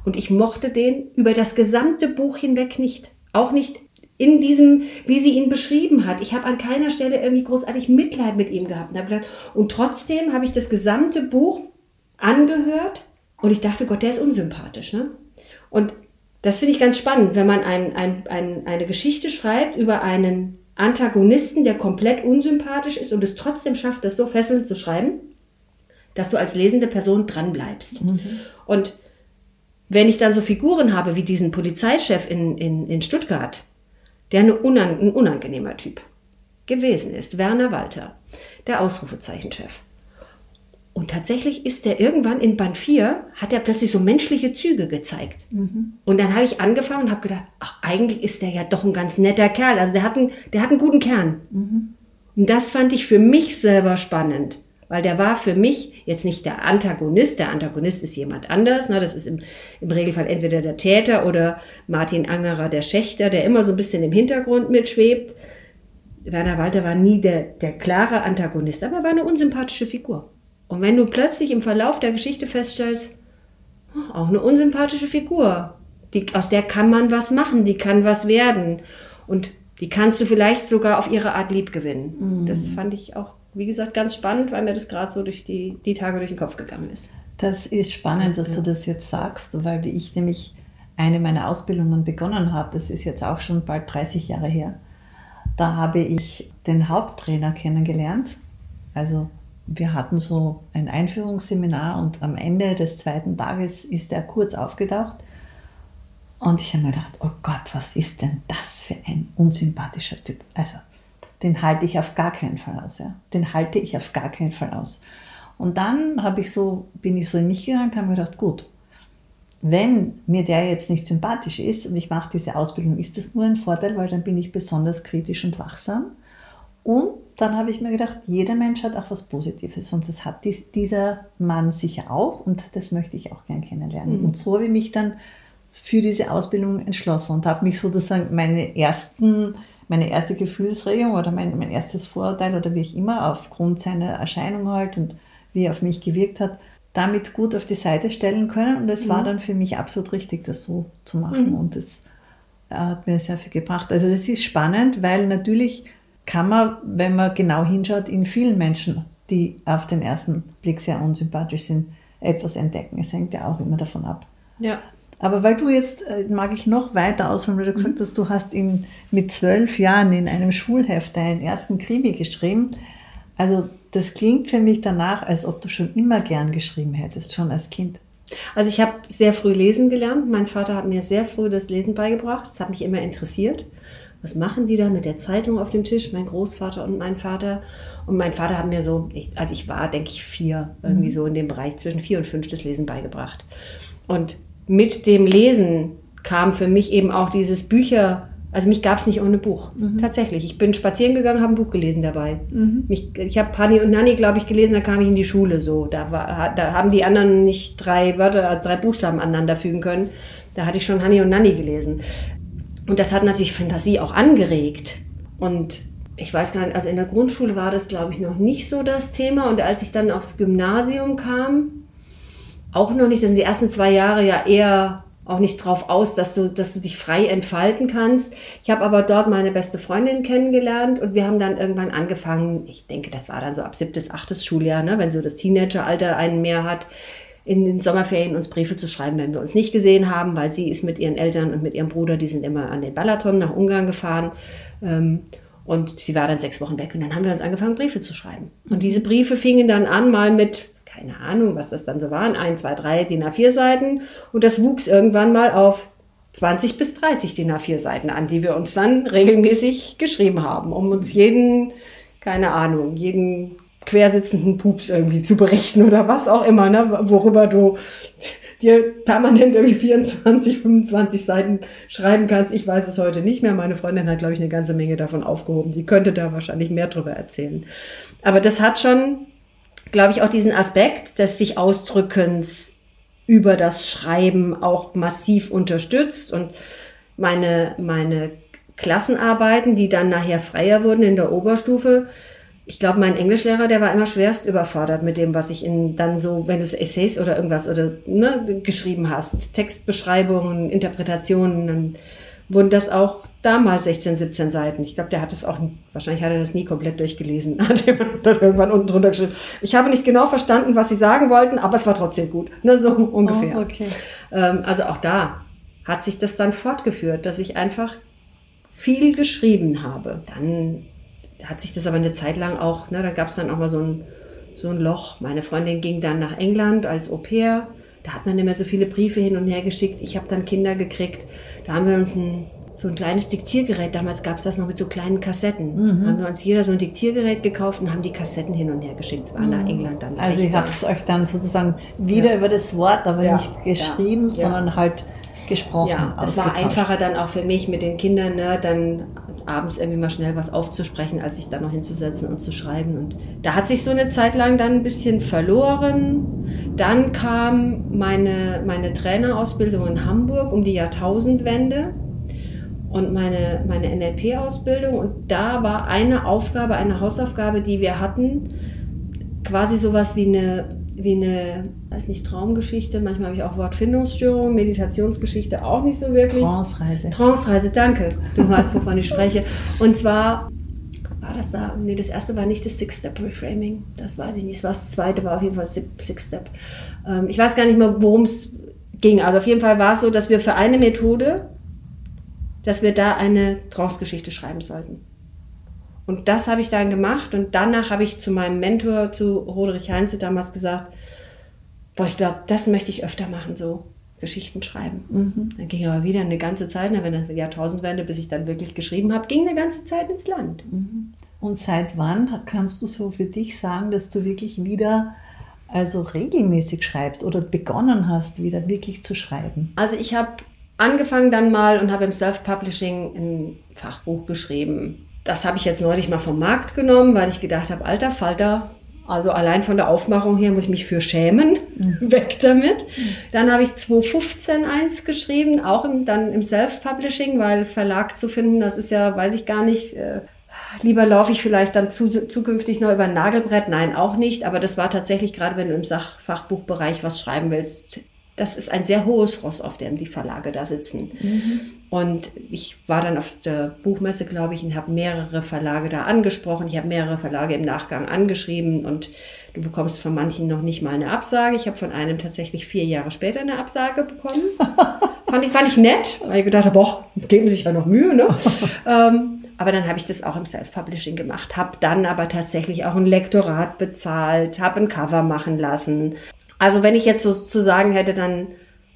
Und ich mochte den über das gesamte Buch hinweg nicht. Auch nicht in diesem, wie sie ihn beschrieben hat. Ich habe an keiner Stelle irgendwie großartig Mitleid mit ihm gehabt. Und, gedacht, und trotzdem habe ich das gesamte Buch angehört und ich dachte, Gott, der ist unsympathisch. Ne? Und das finde ich ganz spannend, wenn man ein, ein, ein, eine Geschichte schreibt über einen Antagonisten, der komplett unsympathisch ist und es trotzdem schafft, das so fesselnd zu schreiben dass du als lesende Person dranbleibst. Mhm. Und wenn ich dann so Figuren habe wie diesen Polizeichef in, in, in Stuttgart, der eine unang ein unangenehmer Typ gewesen ist, Werner Walter, der Ausrufezeichenchef. Und tatsächlich ist der irgendwann in Band 4, hat er plötzlich so menschliche Züge gezeigt. Mhm. Und dann habe ich angefangen und habe gedacht, ach, eigentlich ist der ja doch ein ganz netter Kerl. Also der hat einen, der hat einen guten Kern. Mhm. Und das fand ich für mich selber spannend. Weil der war für mich jetzt nicht der Antagonist. Der Antagonist ist jemand anders. Ne? Das ist im, im Regelfall entweder der Täter oder Martin Angerer, der Schächter, der immer so ein bisschen im Hintergrund mitschwebt. Werner Walter war nie der, der klare Antagonist, aber war eine unsympathische Figur. Und wenn du plötzlich im Verlauf der Geschichte feststellst, oh, auch eine unsympathische Figur, die, aus der kann man was machen, die kann was werden. Und die kannst du vielleicht sogar auf ihre Art lieb gewinnen. Mhm. Das fand ich auch wie gesagt, ganz spannend, weil mir das gerade so durch die, die Tage durch den Kopf gegangen ist. Das ist spannend, dass ja. du das jetzt sagst, weil ich nämlich eine meiner Ausbildungen begonnen habe. Das ist jetzt auch schon bald 30 Jahre her. Da habe ich den Haupttrainer kennengelernt. Also wir hatten so ein Einführungsseminar und am Ende des zweiten Tages ist er kurz aufgetaucht. Und ich habe mir gedacht, oh Gott, was ist denn das für ein unsympathischer Typ? Also den halte ich auf gar keinen Fall aus. Ja. Den halte ich auf gar keinen Fall aus. Und dann habe ich so, bin ich so in mich gegangen und habe mir gedacht, gut, wenn mir der jetzt nicht sympathisch ist und ich mache diese Ausbildung, ist das nur ein Vorteil, weil dann bin ich besonders kritisch und wachsam. Und dann habe ich mir gedacht, jeder Mensch hat auch was Positives und das hat dies, dieser Mann sicher auch und das möchte ich auch gern kennenlernen. Mhm. Und so habe ich mich dann für diese Ausbildung entschlossen und habe mich sozusagen meine ersten meine erste Gefühlsregung oder mein, mein erstes Vorurteil oder wie ich immer aufgrund seiner Erscheinung halt und wie er auf mich gewirkt hat, damit gut auf die Seite stellen können. Und es mhm. war dann für mich absolut richtig, das so zu machen. Mhm. Und das äh, hat mir sehr viel gebracht. Also das ist spannend, weil natürlich kann man, wenn man genau hinschaut, in vielen Menschen, die auf den ersten Blick sehr unsympathisch sind, etwas entdecken. Es hängt ja auch immer davon ab. Ja. Aber weil du jetzt, äh, mag ich noch weiter ausholen, weil du gesagt mhm. hast, du hast in, mit zwölf Jahren in einem Schulheft deinen ersten Krimi geschrieben. Also das klingt für mich danach, als ob du schon immer gern geschrieben hättest, schon als Kind. Also ich habe sehr früh lesen gelernt. Mein Vater hat mir sehr früh das Lesen beigebracht. Das hat mich immer interessiert. Was machen die da mit der Zeitung auf dem Tisch? Mein Großvater und mein Vater. Und mein Vater hat mir so, also ich war, denke ich, vier, irgendwie mhm. so in dem Bereich zwischen vier und fünf das Lesen beigebracht. Und mit dem Lesen kam für mich eben auch dieses Bücher, also mich gab es nicht ohne Buch. Mhm. Tatsächlich. Ich bin spazieren gegangen, habe ein Buch gelesen dabei. Mhm. Mich, ich habe Hani und Nanny, glaube ich, gelesen, da kam ich in die Schule so. Da, war, da haben die anderen nicht drei Wörter, also drei Buchstaben aneinander fügen können. Da hatte ich schon Hani und Nanny gelesen. Und das hat natürlich Fantasie auch angeregt. Und ich weiß gar nicht, also in der Grundschule war das, glaube ich, noch nicht so das Thema. Und als ich dann aufs Gymnasium kam, auch noch nicht. Das sind die ersten zwei Jahre ja eher auch nicht drauf aus, dass du, dass du dich frei entfalten kannst. Ich habe aber dort meine beste Freundin kennengelernt und wir haben dann irgendwann angefangen, ich denke, das war dann so ab siebtes, achtes Schuljahr, ne, wenn so das Teenageralter einen mehr hat, in den Sommerferien uns Briefe zu schreiben, wenn wir uns nicht gesehen haben, weil sie ist mit ihren Eltern und mit ihrem Bruder, die sind immer an den Balaton nach Ungarn gefahren. Ähm, und sie war dann sechs Wochen weg und dann haben wir uns angefangen, Briefe zu schreiben. Und diese Briefe fingen dann an, mal mit keine Ahnung, was das dann so waren, ein, zwei, drei DIN A4 Seiten und das wuchs irgendwann mal auf 20 bis 30 DIN A4 Seiten an, die wir uns dann regelmäßig geschrieben haben, um uns jeden, keine Ahnung, jeden quersitzenden Pups irgendwie zu berichten oder was auch immer, ne, worüber du dir permanent irgendwie 24, 25 Seiten schreiben kannst. Ich weiß es heute nicht mehr. Meine Freundin hat, glaube ich, eine ganze Menge davon aufgehoben. Die könnte da wahrscheinlich mehr drüber erzählen. Aber das hat schon, glaube ich, auch diesen Aspekt des sich Ausdrückens über das Schreiben auch massiv unterstützt. Und meine, meine Klassenarbeiten, die dann nachher freier wurden in der Oberstufe, ich glaube, mein Englischlehrer, der war immer schwerst überfordert mit dem, was ich in dann so, wenn du Essays oder irgendwas oder ne, geschrieben hast, Textbeschreibungen, Interpretationen, dann wurden das auch damals 16, 17 Seiten. Ich glaube, der hat es auch, wahrscheinlich hat er das nie komplett durchgelesen. Hat jemand irgendwann unten drunter geschrieben. Ich habe nicht genau verstanden, was sie sagen wollten, aber es war trotzdem gut. Ne, so ungefähr. Oh, okay. Ähm, also auch da hat sich das dann fortgeführt, dass ich einfach viel geschrieben habe. Dann hat sich das aber eine Zeit lang auch, ne, da gab es dann auch mal so ein, so ein Loch. Meine Freundin ging dann nach England als Au pair. Da hat man nicht mehr so viele Briefe hin und her geschickt. Ich habe dann Kinder gekriegt. Da haben wir uns ein, so ein kleines Diktiergerät, damals gab es das noch mit so kleinen Kassetten. Mhm. Da haben wir uns jeder so ein Diktiergerät gekauft und haben die Kassetten hin und her geschickt. Es war mhm. nach England dann. Also ihr habt es euch dann sozusagen wieder ja. über das Wort, aber ja. nicht geschrieben, sondern halt gesprochen. Ja, das war einfacher dann auch für mich mit den Kindern, ne, dann abends irgendwie mal schnell was aufzusprechen, als sich dann noch hinzusetzen und zu schreiben. Und da hat sich so eine Zeit lang dann ein bisschen verloren. Dann kam meine, meine Trainerausbildung in Hamburg um die Jahrtausendwende und meine, meine NLP-Ausbildung. Und da war eine Aufgabe, eine Hausaufgabe, die wir hatten, quasi sowas wie eine wie eine, weiß nicht, Traumgeschichte. Manchmal habe ich auch Wortfindungsstörungen, Meditationsgeschichte auch nicht so wirklich. Trance-Reise. Trance-Reise, danke. Du weißt, wovon ich spreche. Und zwar war das da, nee, das erste war nicht das Six-Step-Reframing. Das weiß ich nicht. Das war das zweite, war auf jeden Fall Six-Step. Ähm, ich weiß gar nicht mehr, worum es ging. Also auf jeden Fall war es so, dass wir für eine Methode, dass wir da eine Trance-Geschichte schreiben sollten. Und das habe ich dann gemacht und danach habe ich zu meinem Mentor, zu Roderich Heinze damals gesagt, boah, ich glaube, das möchte ich öfter machen, so Geschichten schreiben. Mhm. Dann ging aber wieder eine ganze Zeit, wenn das Jahrtausendwende, bis ich dann wirklich geschrieben habe, ging eine ganze Zeit ins Land. Mhm. Und seit wann kannst du so für dich sagen, dass du wirklich wieder also regelmäßig schreibst oder begonnen hast, wieder wirklich zu schreiben? Also ich habe angefangen dann mal und habe im Self-Publishing ein Fachbuch geschrieben das habe ich jetzt neulich mal vom Markt genommen, weil ich gedacht habe, alter Falter, also allein von der Aufmachung her muss ich mich für schämen. Mhm. Weg damit. Dann habe ich 2015 eins geschrieben, auch im, dann im Self-Publishing, weil Verlag zu finden, das ist ja, weiß ich gar nicht, äh, lieber laufe ich vielleicht dann zu, zukünftig noch über ein Nagelbrett. Nein, auch nicht. Aber das war tatsächlich, gerade wenn du im Sachfachbuchbereich was schreiben willst, das ist ein sehr hohes Ross, auf dem die Verlage da sitzen. Mhm. Und ich war dann auf der Buchmesse, glaube ich, und habe mehrere Verlage da angesprochen. Ich habe mehrere Verlage im Nachgang angeschrieben und du bekommst von manchen noch nicht mal eine Absage. Ich habe von einem tatsächlich vier Jahre später eine Absage bekommen. fand, ich, fand ich nett, weil ich gedacht habe, boah, geben sich ja noch Mühe. Ne? ähm, aber dann habe ich das auch im Self-Publishing gemacht, habe dann aber tatsächlich auch ein Lektorat bezahlt, habe ein Cover machen lassen. Also wenn ich jetzt so zu sagen hätte, dann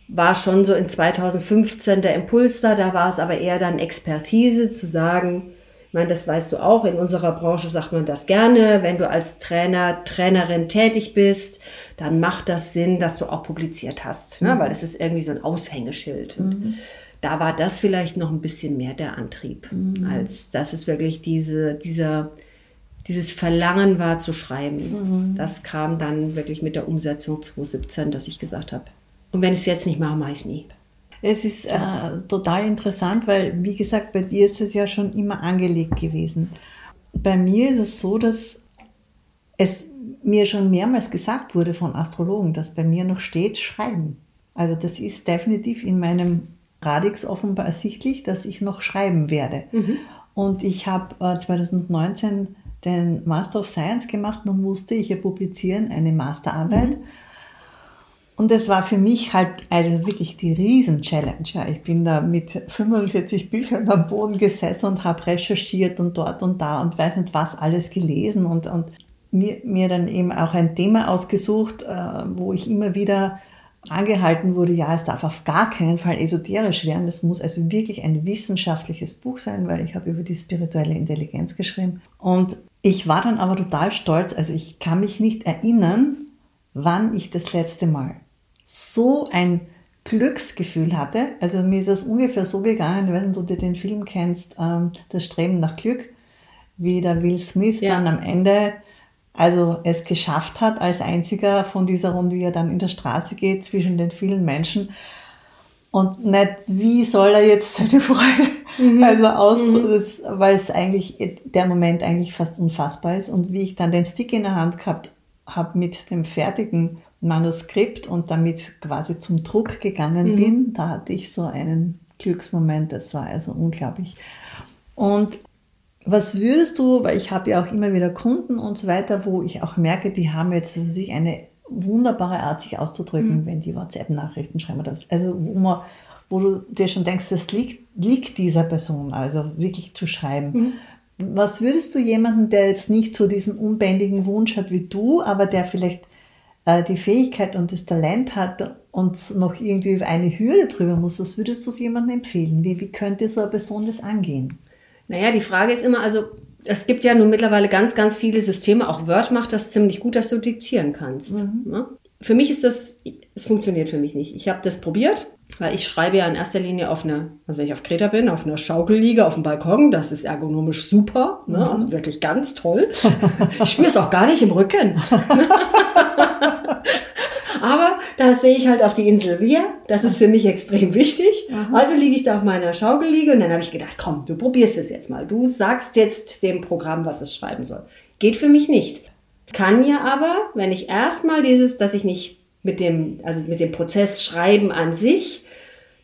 war schon so in 2015 der Impuls da, da war es aber eher dann Expertise zu sagen, ich meine, das weißt du auch, in unserer Branche sagt man das gerne, wenn du als Trainer, Trainerin tätig bist, dann macht das Sinn, dass du auch publiziert hast, ne? mhm. weil das ist irgendwie so ein Aushängeschild. Und mhm. da war das vielleicht noch ein bisschen mehr der Antrieb, mhm. als dass es wirklich diese, dieser, dieses Verlangen war zu schreiben. Mhm. Das kam dann wirklich mit der Umsetzung 2017, dass ich gesagt habe, und wenn ich es jetzt nicht mache, mache ich es nie. Es ist äh, total interessant, weil, wie gesagt, bei dir ist es ja schon immer angelegt gewesen. Bei mir ist es so, dass es mir schon mehrmals gesagt wurde von Astrologen, dass bei mir noch steht Schreiben. Also das ist definitiv in meinem Radix offenbar ersichtlich, dass ich noch schreiben werde. Mhm. Und ich habe äh, 2019 den Master of Science gemacht, nun musste ich ja publizieren, eine Masterarbeit. Mhm. Und das war für mich halt also wirklich die Riesen-Challenge. Ja, ich bin da mit 45 Büchern am Boden gesessen und habe recherchiert und dort und da und weiß nicht was alles gelesen und, und mir, mir dann eben auch ein Thema ausgesucht, äh, wo ich immer wieder angehalten wurde, ja, es darf auf gar keinen Fall esoterisch werden. Das muss also wirklich ein wissenschaftliches Buch sein, weil ich habe über die spirituelle Intelligenz geschrieben. Und ich war dann aber total stolz. Also ich kann mich nicht erinnern, wann ich das letzte Mal so ein Glücksgefühl hatte. Also mir ist es ungefähr so gegangen, ich weiß nicht, ob du den Film kennst, ähm, Das Streben nach Glück, wie der Will Smith Ja. dann am Ende also es geschafft hat, als einziger von dieser Runde, wie er dann in der Straße geht zwischen den vielen Menschen. Und nicht, wie soll er jetzt seine Freude also ausdrücken, das- weil es eigentlich der Moment eigentlich fast unfassbar ist. Und wie ich dann den Stick in der Hand gehabt habe mit dem fertigen Manuskript und damit quasi zum Druck gegangen bin, da hatte ich so einen Glücksmoment. Das war also unglaublich. Und was würdest du, weil ich habe ja auch immer wieder Kunden und so weiter, wo ich auch merke, die haben jetzt für sich eine wunderbare Art, sich auszudrücken, wenn die WhatsApp-Nachrichten schreiben. Oder was. Also wo, man, wo du dir schon denkst, das liegt, liegt dieser Person, also wirklich zu schreiben. Was würdest du jemanden, der jetzt nicht so diesen unbändigen Wunsch hat wie du, aber der vielleicht die Fähigkeit und das Talent hat und noch irgendwie eine Hürde drüber muss, was würdest du jemandem empfehlen? Wie, wie könnte so eine Person das angehen? Naja, die Frage ist immer, also es gibt ja nun mittlerweile ganz, ganz viele Systeme. Auch Word macht das ziemlich gut, dass du diktieren kannst. Ne? Für mich ist das, es funktioniert für mich nicht. Ich habe das probiert, weil ich schreibe ja in erster Linie auf eine, also wenn ich auf Kreta bin, auf einer Schaukelliege auf dem Balkon. Das ist ergonomisch super, ne? also wirklich ganz toll. ich spüre es auch gar nicht im Rücken. Aber da sehe ich halt auf die Insel wir. Das ist für mich extrem wichtig. Also liege ich da auf meiner Schaukelliege und dann habe ich gedacht, komm, du probierst es jetzt mal. Du sagst jetzt dem Programm, was es schreiben soll. Geht für mich nicht. Kann ja aber, wenn ich erstmal dieses, dass ich nicht mit dem, also mit dem Prozess Schreiben an sich,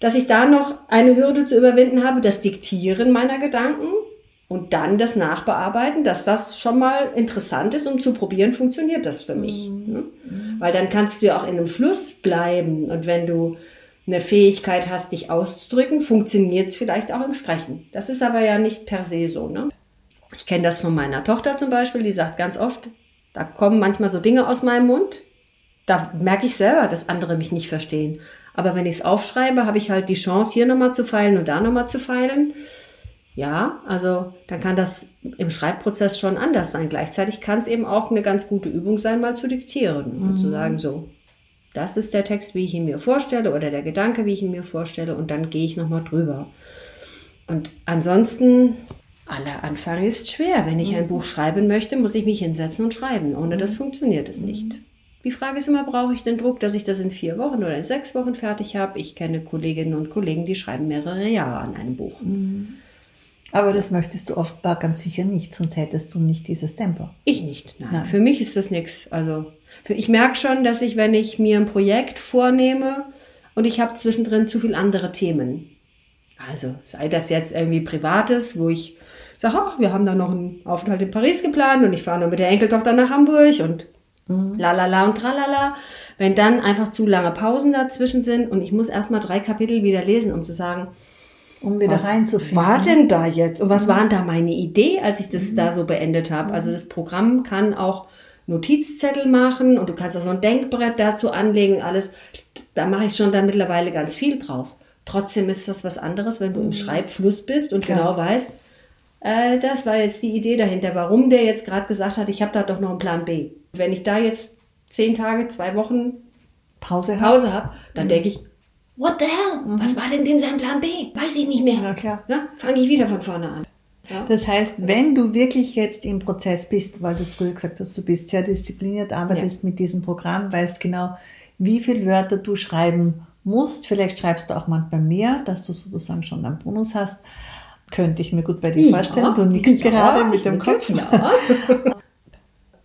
dass ich da noch eine Hürde zu überwinden habe, das Diktieren meiner Gedanken und dann das Nachbearbeiten, dass das schon mal interessant ist, um zu probieren, funktioniert das für mich. Ne? Weil dann kannst du ja auch in einem Fluss bleiben und wenn du eine Fähigkeit hast, dich auszudrücken, funktioniert es vielleicht auch im Sprechen. Das ist aber ja nicht per se so. Ne? Ich kenne das von meiner Tochter zum Beispiel, die sagt ganz oft, da kommen manchmal so Dinge aus meinem Mund, da merke ich selber, dass andere mich nicht verstehen. Aber wenn ich es aufschreibe, habe ich halt die Chance, hier nochmal zu feilen und da nochmal zu feilen. Ja, also dann kann das im Schreibprozess schon anders sein. Gleichzeitig kann es eben auch eine ganz gute Übung sein, mal zu diktieren und zu sagen, so, das ist der Text, wie ich ihn mir vorstelle oder der Gedanke, wie ich ihn mir vorstelle und dann gehe ich nochmal drüber. Und ansonsten, aller Anfang ist schwer. Wenn ich ein Buch schreiben möchte, muss ich mich hinsetzen und schreiben. Ohne das funktioniert es nicht. Die Frage ist immer, brauche ich den Druck, dass ich das in vier Wochen oder in sechs Wochen fertig habe? Ich kenne Kolleginnen und Kollegen, die schreiben mehrere Jahre an einem Buch. Aber das möchtest du offenbar ganz sicher nicht, sonst hättest du nicht dieses Tempo. Ich nicht. Nein. Nein. Für mich ist das nichts. Also für, ich merke schon, dass ich, wenn ich mir ein Projekt vornehme und ich habe zwischendrin zu viele andere Themen. Also sei das jetzt irgendwie Privates, wo ich sage, ach, wir haben da noch einen Aufenthalt in Paris geplant und ich fahre noch mit der Enkeltochter nach Hamburg und lalala und tralala. Wenn dann einfach zu lange Pausen dazwischen sind und ich muss erstmal drei Kapitel wieder lesen, um zu sagen, Um wieder was reinzufinden. war denn da jetzt? Und was war denn da meine Idee, als ich das da so beendet habe? Also das Programm kann auch Notizzettel machen und du kannst auch so ein Denkbrett dazu anlegen, alles. Da mache ich schon dann mittlerweile ganz viel drauf. Trotzdem ist das was anderes, wenn du im Schreibfluss bist und Klar. genau weißt, äh, das war jetzt die Idee dahinter, warum der jetzt gerade gesagt hat, ich habe da doch noch einen Plan B. Wenn ich da jetzt zehn Tage, zwei Wochen Pause habe, dann denke ich, what the hell? Was war denn denn sein Plan B? Weiß ich nicht mehr. Ja, klar. Ja, fange ich wieder von vorne an. Ja. Das heißt, wenn du wirklich jetzt im Prozess bist, weil du früher gesagt hast, du bist sehr diszipliniert, arbeitest mit diesem Programm, weißt genau, wie viele Wörter du schreiben musst. Vielleicht schreibst du auch manchmal mehr, dass du sozusagen schon einen Bonus hast. Könnte ich mir gut bei dir vorstellen. Du nickst Ja, gerade mit dem Kopf. Ja.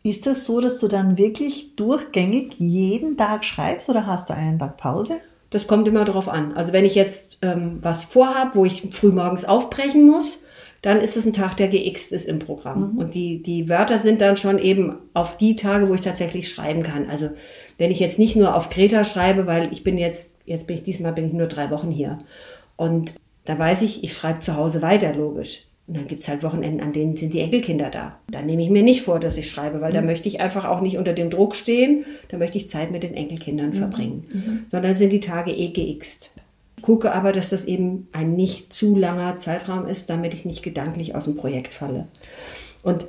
Ist das so, dass du dann wirklich durchgängig jeden Tag schreibst oder hast du einen Tag Pause? Das kommt immer drauf an. Also wenn ich jetzt ähm, was vorhab, wo ich früh morgens aufbrechen muss, dann ist es ein Tag, der geixt ist im Programm. Und die, die Wörter sind dann schon eben auf die Tage, wo ich tatsächlich schreiben kann. Also wenn ich jetzt nicht nur auf Kreta schreibe, weil ich bin jetzt, jetzt bin ich diesmal bin ich nur drei Wochen hier. Und da weiß ich, ich schreibe zu Hause weiter, logisch. Und dann gibt's halt Wochenenden, an denen sind die Enkelkinder da. Da nehme ich mir nicht vor, dass ich schreibe, weil da möchte ich einfach auch nicht unter dem Druck stehen. Da möchte ich Zeit mit den Enkelkindern verbringen. Sondern sind die Tage eh geixt. Ich gucke aber, dass das eben ein nicht zu langer Zeitraum ist, damit ich nicht gedanklich aus dem Projekt falle. Und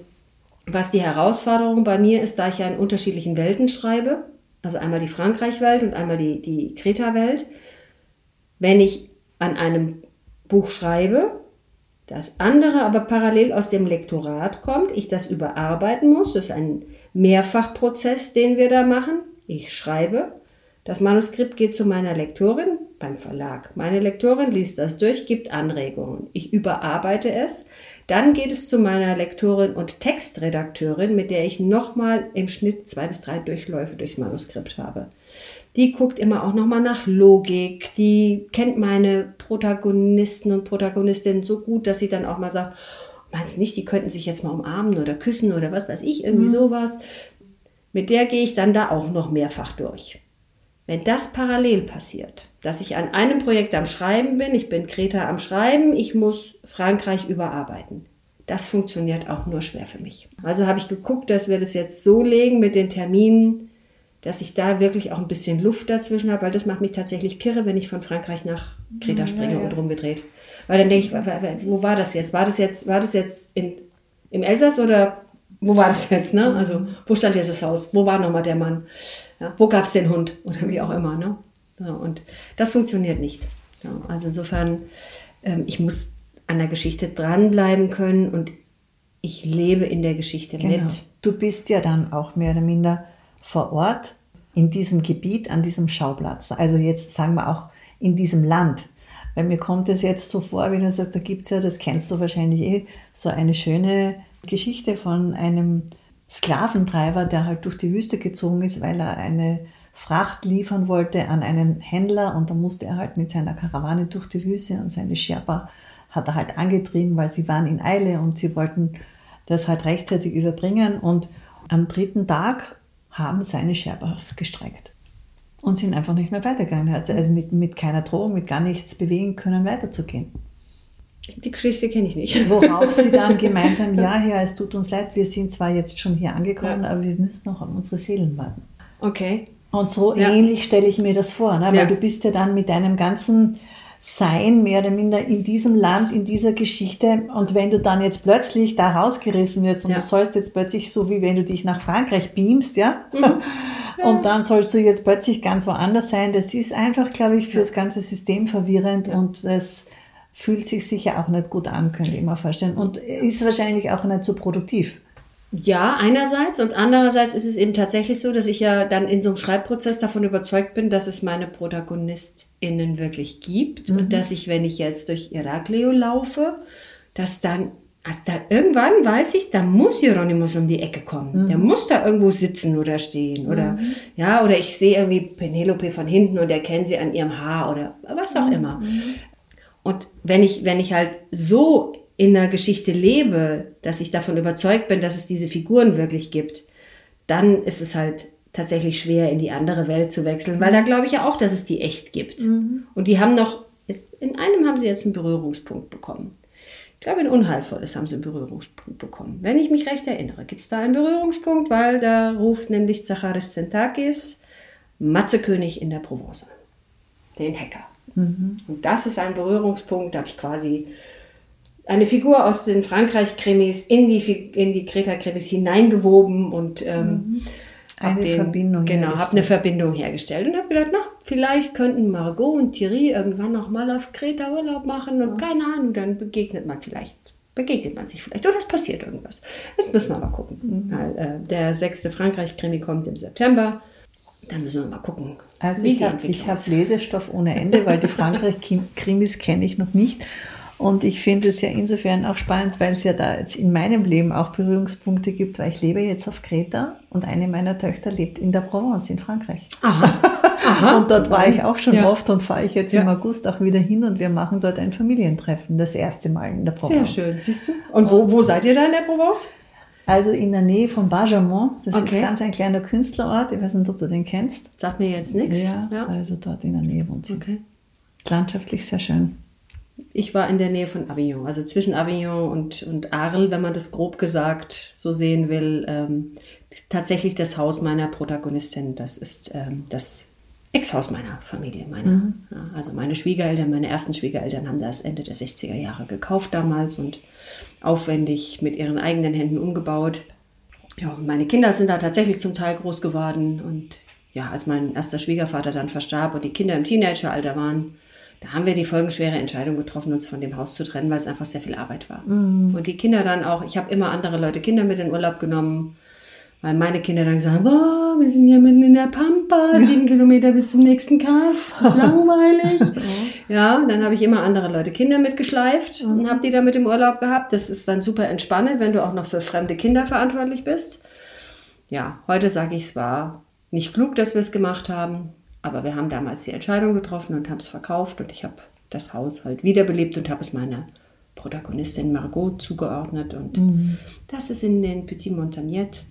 was die Herausforderung bei mir ist, da ich ja in unterschiedlichen Welten schreibe, also einmal die Frankreich-Welt und einmal die, die Kreta-Welt. Wenn ich an einem Buch schreibe, das andere aber parallel aus dem Lektorat kommt, ich das überarbeiten muss, das ist ein Mehrfachprozess, den wir da machen. Ich schreibe, das Manuskript geht zu meiner Lektorin beim Verlag. Meine Lektorin liest das durch, gibt Anregungen. Ich überarbeite es. Dann geht es zu meiner Lektorin und Textredakteurin, mit der ich nochmal im Schnitt zwei bis drei Durchläufe durchs Manuskript habe. Die guckt immer auch nochmal nach Logik. Die kennt meine Protagonisten und Protagonistinnen so gut, dass sie dann auch mal sagt, meinst nicht, die könnten sich jetzt mal umarmen oder küssen oder was weiß ich, irgendwie mhm. sowas. Mit der gehe ich dann da auch noch mehrfach durch. Wenn das parallel passiert, dass ich an einem Projekt am Schreiben bin, ich bin Kreta am Schreiben, ich muss Frankreich überarbeiten. Das funktioniert auch nur schwer für mich. Also habe ich geguckt, dass wir das jetzt so legen mit den Terminen, dass ich da wirklich auch ein bisschen Luft dazwischen habe, weil das macht mich tatsächlich kirre, wenn ich von Frankreich nach Kreta springe ja, ja. und rumgedreht. Weil dann denke ich, wo war das jetzt? War das jetzt, war das jetzt in, im Elsass oder wo war das jetzt? Ne? Also wo stand jetzt das Haus? Wo war nochmal der Mann? Ja, wo gab es den Hund? Oder wie auch immer. Ne? Und das funktioniert nicht. Also insofern, ähm, ich muss an der Geschichte dranbleiben können und ich lebe in der Geschichte genau. mit. Du bist ja dann auch mehr oder minder vor Ort in diesem Gebiet, an diesem Schauplatz. Also jetzt sagen wir auch in diesem Land. Weil mir kommt es jetzt so vor, wie du sagst, da gibt es ja, das kennst du wahrscheinlich eh, so eine schöne Geschichte von einem Sklaventreiber, der halt durch die Wüste gezogen ist, weil er eine Fracht liefern wollte an einen Händler und da musste er halt mit seiner Karawane durch die Wüste und seine Sherpa hat er halt angetrieben, weil sie waren in Eile und sie wollten das halt rechtzeitig überbringen und am dritten Tag haben seine Sherpas gestreikt und sind einfach nicht mehr weitergegangen. Er hat also mit, mit keiner Drohung, mit gar nichts bewegen können, weiterzugehen. Die Geschichte kenne ich nicht. Worauf sie dann gemeint haben, ja, Herr, es tut uns leid, wir sind zwar jetzt schon hier angekommen, ja. aber wir müssen noch auf unsere Seelen warten. Okay. Und so ja. ähnlich stelle ich mir das vor, ne? weil ja. du bist ja dann mit deinem ganzen sein, mehr oder minder in diesem Land, in dieser Geschichte. Und wenn du dann jetzt plötzlich da rausgerissen wirst und ja. du sollst jetzt plötzlich so, wie wenn du dich nach Frankreich beamst, ja, mhm. und dann sollst du jetzt plötzlich ganz woanders sein, das ist einfach, glaube ich, für das ganze System verwirrend und das fühlt sich sicher auch nicht gut an, könnte ich mir vorstellen. Und ist wahrscheinlich auch nicht so produktiv. Ja, einerseits und andererseits ist es eben tatsächlich so, dass ich ja dann in so einem Schreibprozess davon überzeugt bin, dass es meine ProtagonistInnen wirklich gibt mhm. und dass ich, wenn ich jetzt durch Iraklio laufe, dass dann also da irgendwann weiß ich, da muss Hieronymus um die Ecke kommen. Mhm. Der muss da irgendwo sitzen oder stehen. Oder mhm. ja, oder ich sehe irgendwie Penelope von hinten und erkenne sie an ihrem Haar oder was auch mhm. immer. Und wenn ich, wenn ich halt so in der Geschichte lebe, dass ich davon überzeugt bin, dass es diese Figuren wirklich gibt, dann ist es halt tatsächlich schwer, in die andere Welt zu wechseln, weil da glaube ich ja auch, dass es die echt gibt. Mhm. Und die haben noch, jetzt, in einem haben sie jetzt einen Berührungspunkt bekommen. Ich glaube, in Unheilvolles haben sie einen Berührungspunkt bekommen. Wenn ich mich recht erinnere, gibt es da einen Berührungspunkt, weil da ruft nämlich Zacharis Zentakis Matzekönig in der Provence, den Hacker. Mhm. Und das ist ein Berührungspunkt, da habe ich quasi eine Figur aus den Frankreich-Krimis in die, in die Kreta-Krimis hineingewoben und ähm, mhm. eine den, Verbindung genau habe eine Verbindung hergestellt und habe gedacht, na vielleicht könnten Margot und Thierry irgendwann noch mal auf Kreta Urlaub machen und ja. keine Ahnung, dann begegnet man vielleicht begegnet man sich vielleicht oder es passiert irgendwas. Jetzt müssen wir mal gucken. Mhm. Weil, äh, der sechste Frankreich-Krimi kommt im September. Dann müssen wir mal gucken. Also ich habe hab Lesestoff ohne Ende, weil die Frankreich-Krimis kenne ich noch nicht. Und ich finde es ja insofern auch spannend, weil es ja da jetzt in meinem Leben auch Berührungspunkte gibt, weil ich lebe jetzt auf Kreta und eine meiner Töchter lebt in der Provence in Frankreich. Aha. Aha. und dort war ich auch schon ja. oft und fahre ich jetzt ja. im August auch wieder hin und wir machen dort ein Familientreffen, das erste Mal in der Provence. Sehr schön, siehst du? Und wo, wo seid ihr da in der Provence? Also in der Nähe von Barjamont. Das okay. ist ganz ein kleiner Künstlerort. Ich weiß nicht, ob du den kennst. Sagt mir jetzt nichts. Ja, ja, also dort in der Nähe wohnt sie. Okay. Landschaftlich sehr schön. Ich war in der Nähe von Avignon, also zwischen Avignon und, und Arles, wenn man das grob gesagt so sehen will. Ähm, tatsächlich das Haus meiner Protagonistin. Das ist ähm, das Ex-Haus meiner Familie. Meiner, mhm. ja, also meine Schwiegereltern, meine ersten Schwiegereltern haben das Ende der 60er Jahre gekauft damals und aufwendig mit ihren eigenen Händen umgebaut. Ja, und meine Kinder sind da tatsächlich zum Teil groß geworden und ja, als mein erster Schwiegervater dann verstarb und die Kinder im Teenageralter waren, da haben wir die folgenschwere Entscheidung getroffen, uns von dem Haus zu trennen, weil es einfach sehr viel Arbeit war. Mhm. Und die Kinder dann auch, ich habe immer andere Leute Kinder mit in Urlaub genommen, weil meine Kinder dann gesagt haben, oh, wir sind hier mitten in der Pampa, sieben Kilometer bis zum nächsten Kaff, ist langweilig. ja, dann habe ich immer andere Leute Kinder mitgeschleift mhm. und habe die da mit im Urlaub gehabt. Das ist dann super entspannend, wenn du auch noch für fremde Kinder verantwortlich bist. Ja, heute sage ich, es war nicht klug, dass wir es gemacht haben, aber wir haben damals die Entscheidung getroffen und haben es verkauft und ich habe das Haus halt wiederbelebt und habe es meiner Protagonistin Margot zugeordnet. Und mhm. das ist in den Petit Montagnet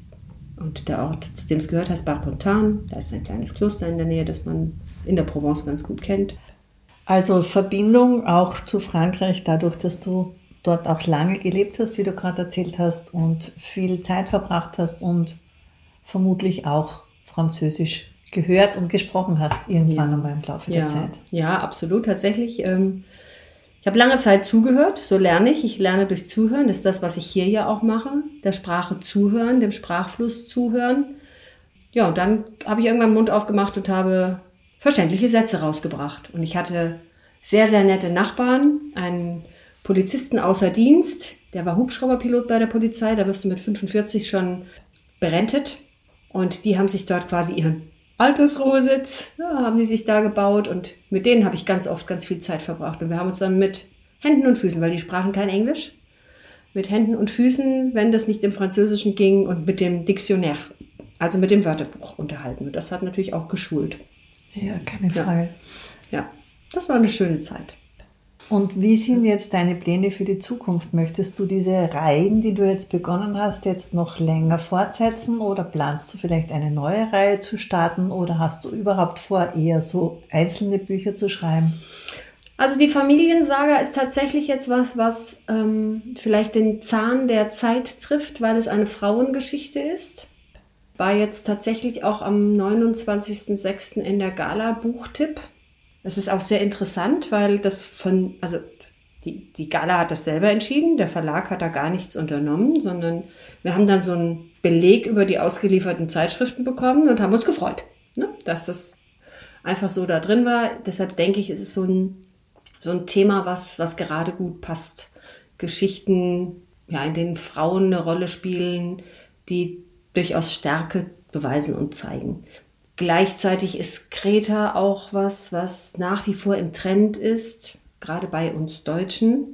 und der Ort, zu dem es gehört, heißt Barpontan. Da ist ein kleines Kloster in der Nähe, das man in der Provence ganz gut kennt. Also Verbindung auch zu Frankreich, dadurch, dass du dort auch lange gelebt hast, wie du gerade erzählt hast, und viel Zeit verbracht hast und vermutlich auch Französisch gehört und gesprochen hast, irgendwann ja. einmal im Laufe ja. der Zeit. Ja, absolut, tatsächlich. Ähm, ich habe lange Zeit zugehört, so lerne ich. Ich lerne durch Zuhören, das ist das, was ich hier ja auch mache. Der Sprache zuhören, dem Sprachfluss zuhören. Ja, und dann habe ich irgendwann den Mund aufgemacht und habe verständliche Sätze rausgebracht. Und ich hatte sehr, sehr nette Nachbarn, einen Polizisten außer Dienst, der war Hubschrauberpilot bei der Polizei, da wirst du mit 45 schon berentet. Und die haben sich dort quasi ihren Altersruhesitz, ja, haben die sich da gebaut und mit denen habe ich ganz oft ganz viel Zeit verbracht. Und wir haben uns dann mit Händen und Füßen, weil die sprachen kein Englisch, mit Händen und Füßen, wenn das nicht im Französischen ging und mit dem Dictionnaire, also mit dem Wörterbuch unterhalten. Und das hat natürlich auch geschult. Ja, keine Frage. Ja. ja, das war eine schöne Zeit. Und wie sind jetzt deine Pläne für die Zukunft? Möchtest du diese Reihen, die du jetzt begonnen hast, jetzt noch länger fortsetzen oder planst du vielleicht eine neue Reihe zu starten oder hast du überhaupt vor, eher so einzelne Bücher zu schreiben? Also die Familiensaga ist tatsächlich jetzt was, was ähm, vielleicht den Zahn der Zeit trifft, weil es eine Frauengeschichte ist. War jetzt tatsächlich auch am 29.06. in der Gala Buchtipp das ist auch sehr interessant, weil das von, also die, die Gala hat das selber entschieden, der Verlag hat da gar nichts unternommen, sondern wir haben dann so einen Beleg über die ausgelieferten Zeitschriften bekommen und haben uns gefreut, ne? dass das einfach so da drin war. Deshalb denke ich, ist es so ein, so ein Thema, was, was gerade gut passt. Geschichten, ja, in denen Frauen eine Rolle spielen, die durchaus Stärke beweisen und zeigen. Gleichzeitig ist Kreta auch was, was nach wie vor im Trend ist, gerade bei uns Deutschen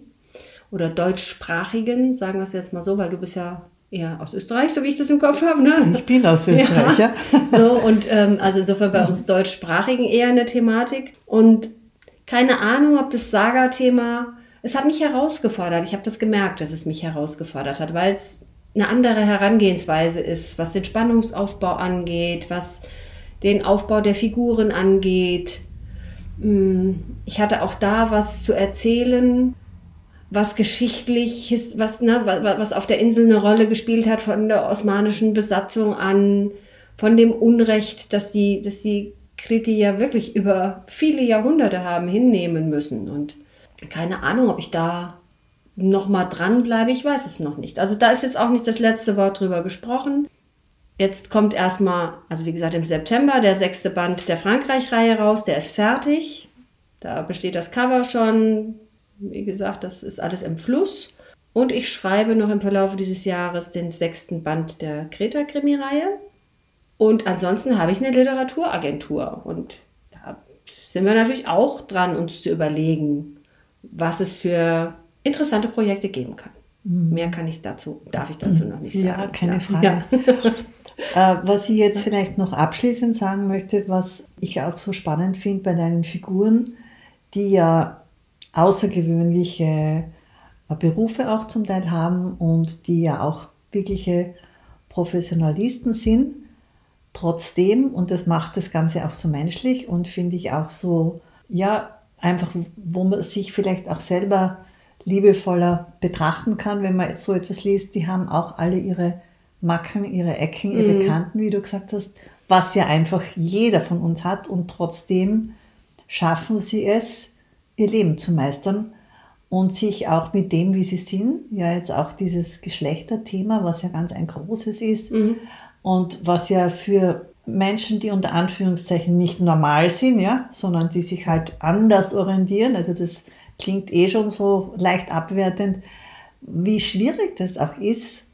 oder Deutschsprachigen, sagen wir es jetzt mal so, weil du bist ja eher aus Österreich, so wie ich das im Kopf habe. Ne? Ich bin aus Österreich, ja. ja. So, und ähm, also insofern bei uns Deutschsprachigen eher eine Thematik. Und keine Ahnung, ob das Saga-Thema, es hat mich herausgefordert. Ich habe das gemerkt, dass es mich herausgefordert hat, weil es eine andere Herangehensweise ist, was den Spannungsaufbau angeht, was den Aufbau der Figuren angeht. Mm, ich hatte auch da was zu erzählen, was geschichtlich, was, ne, was auf der Insel eine Rolle gespielt hat von der osmanischen Besatzung an, von dem Unrecht, dass die, dass die Kriti ja wirklich über viele Jahrhunderte haben hinnehmen müssen. Und keine Ahnung, ob ich da noch mal dranbleibe, ich weiß es noch nicht. Also da ist jetzt auch nicht das letzte Wort drüber gesprochen. Jetzt kommt erstmal, also wie gesagt, im September der sechste Band der Frankreich-Reihe raus. Der ist fertig. Da besteht das Cover schon. Wie gesagt, das ist alles im Fluss. Und ich schreibe noch im Verlauf dieses Jahres den sechsten Band der Kreta-Krimi-Reihe. Und ansonsten habe ich eine Literaturagentur. Und da sind wir natürlich auch dran, uns zu überlegen, was es für interessante Projekte geben kann. Mhm. Mehr kann ich dazu, darf ich dazu noch nicht sagen. Ja, keine Frage. Ja. Äh, was ich jetzt vielleicht noch abschließend sagen möchte, was ich auch so spannend finde bei deinen Figuren, die ja außergewöhnliche äh, Berufe auch zum Teil haben und die ja auch wirkliche Professionalisten sind. Trotzdem, und das macht das Ganze auch so menschlich und finde ich auch so, ja, einfach, wo man sich vielleicht auch selber liebevoller betrachten kann, wenn man jetzt so etwas liest, die haben auch alle ihre Macken, ihre Ecken, ihre mhm. Kanten, wie du gesagt hast, was ja einfach jeder von uns hat und trotzdem schaffen sie es, ihr Leben zu meistern und sich auch mit dem, wie sie sind, ja jetzt auch dieses Geschlechterthema, was ja ganz ein großes ist mhm. und was ja für Menschen, die unter Anführungszeichen nicht normal sind, ja, sondern die sich halt anders orientieren. Also das klingt eh schon so leicht abwertend, wie schwierig das auch ist,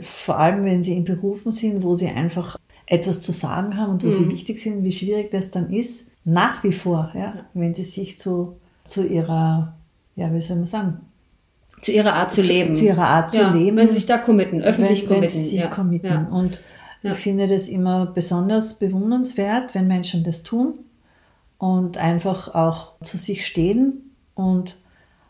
vor allem wenn sie in Berufen sind, wo sie einfach etwas zu sagen haben und wo mhm. sie wichtig sind, wie schwierig das dann ist, nach wie vor, ja, wenn sie sich zu, zu ihrer, ja, wie soll man sagen, zu ihrer Art zu, leben. Zu ihrer Art ja, zu leben. Wenn sie sich da committen, öffentlich wenn, committen. Wenn sie sich ja. committen. Und ich finde das immer besonders bewundernswert, wenn Menschen das tun und einfach auch zu sich stehen und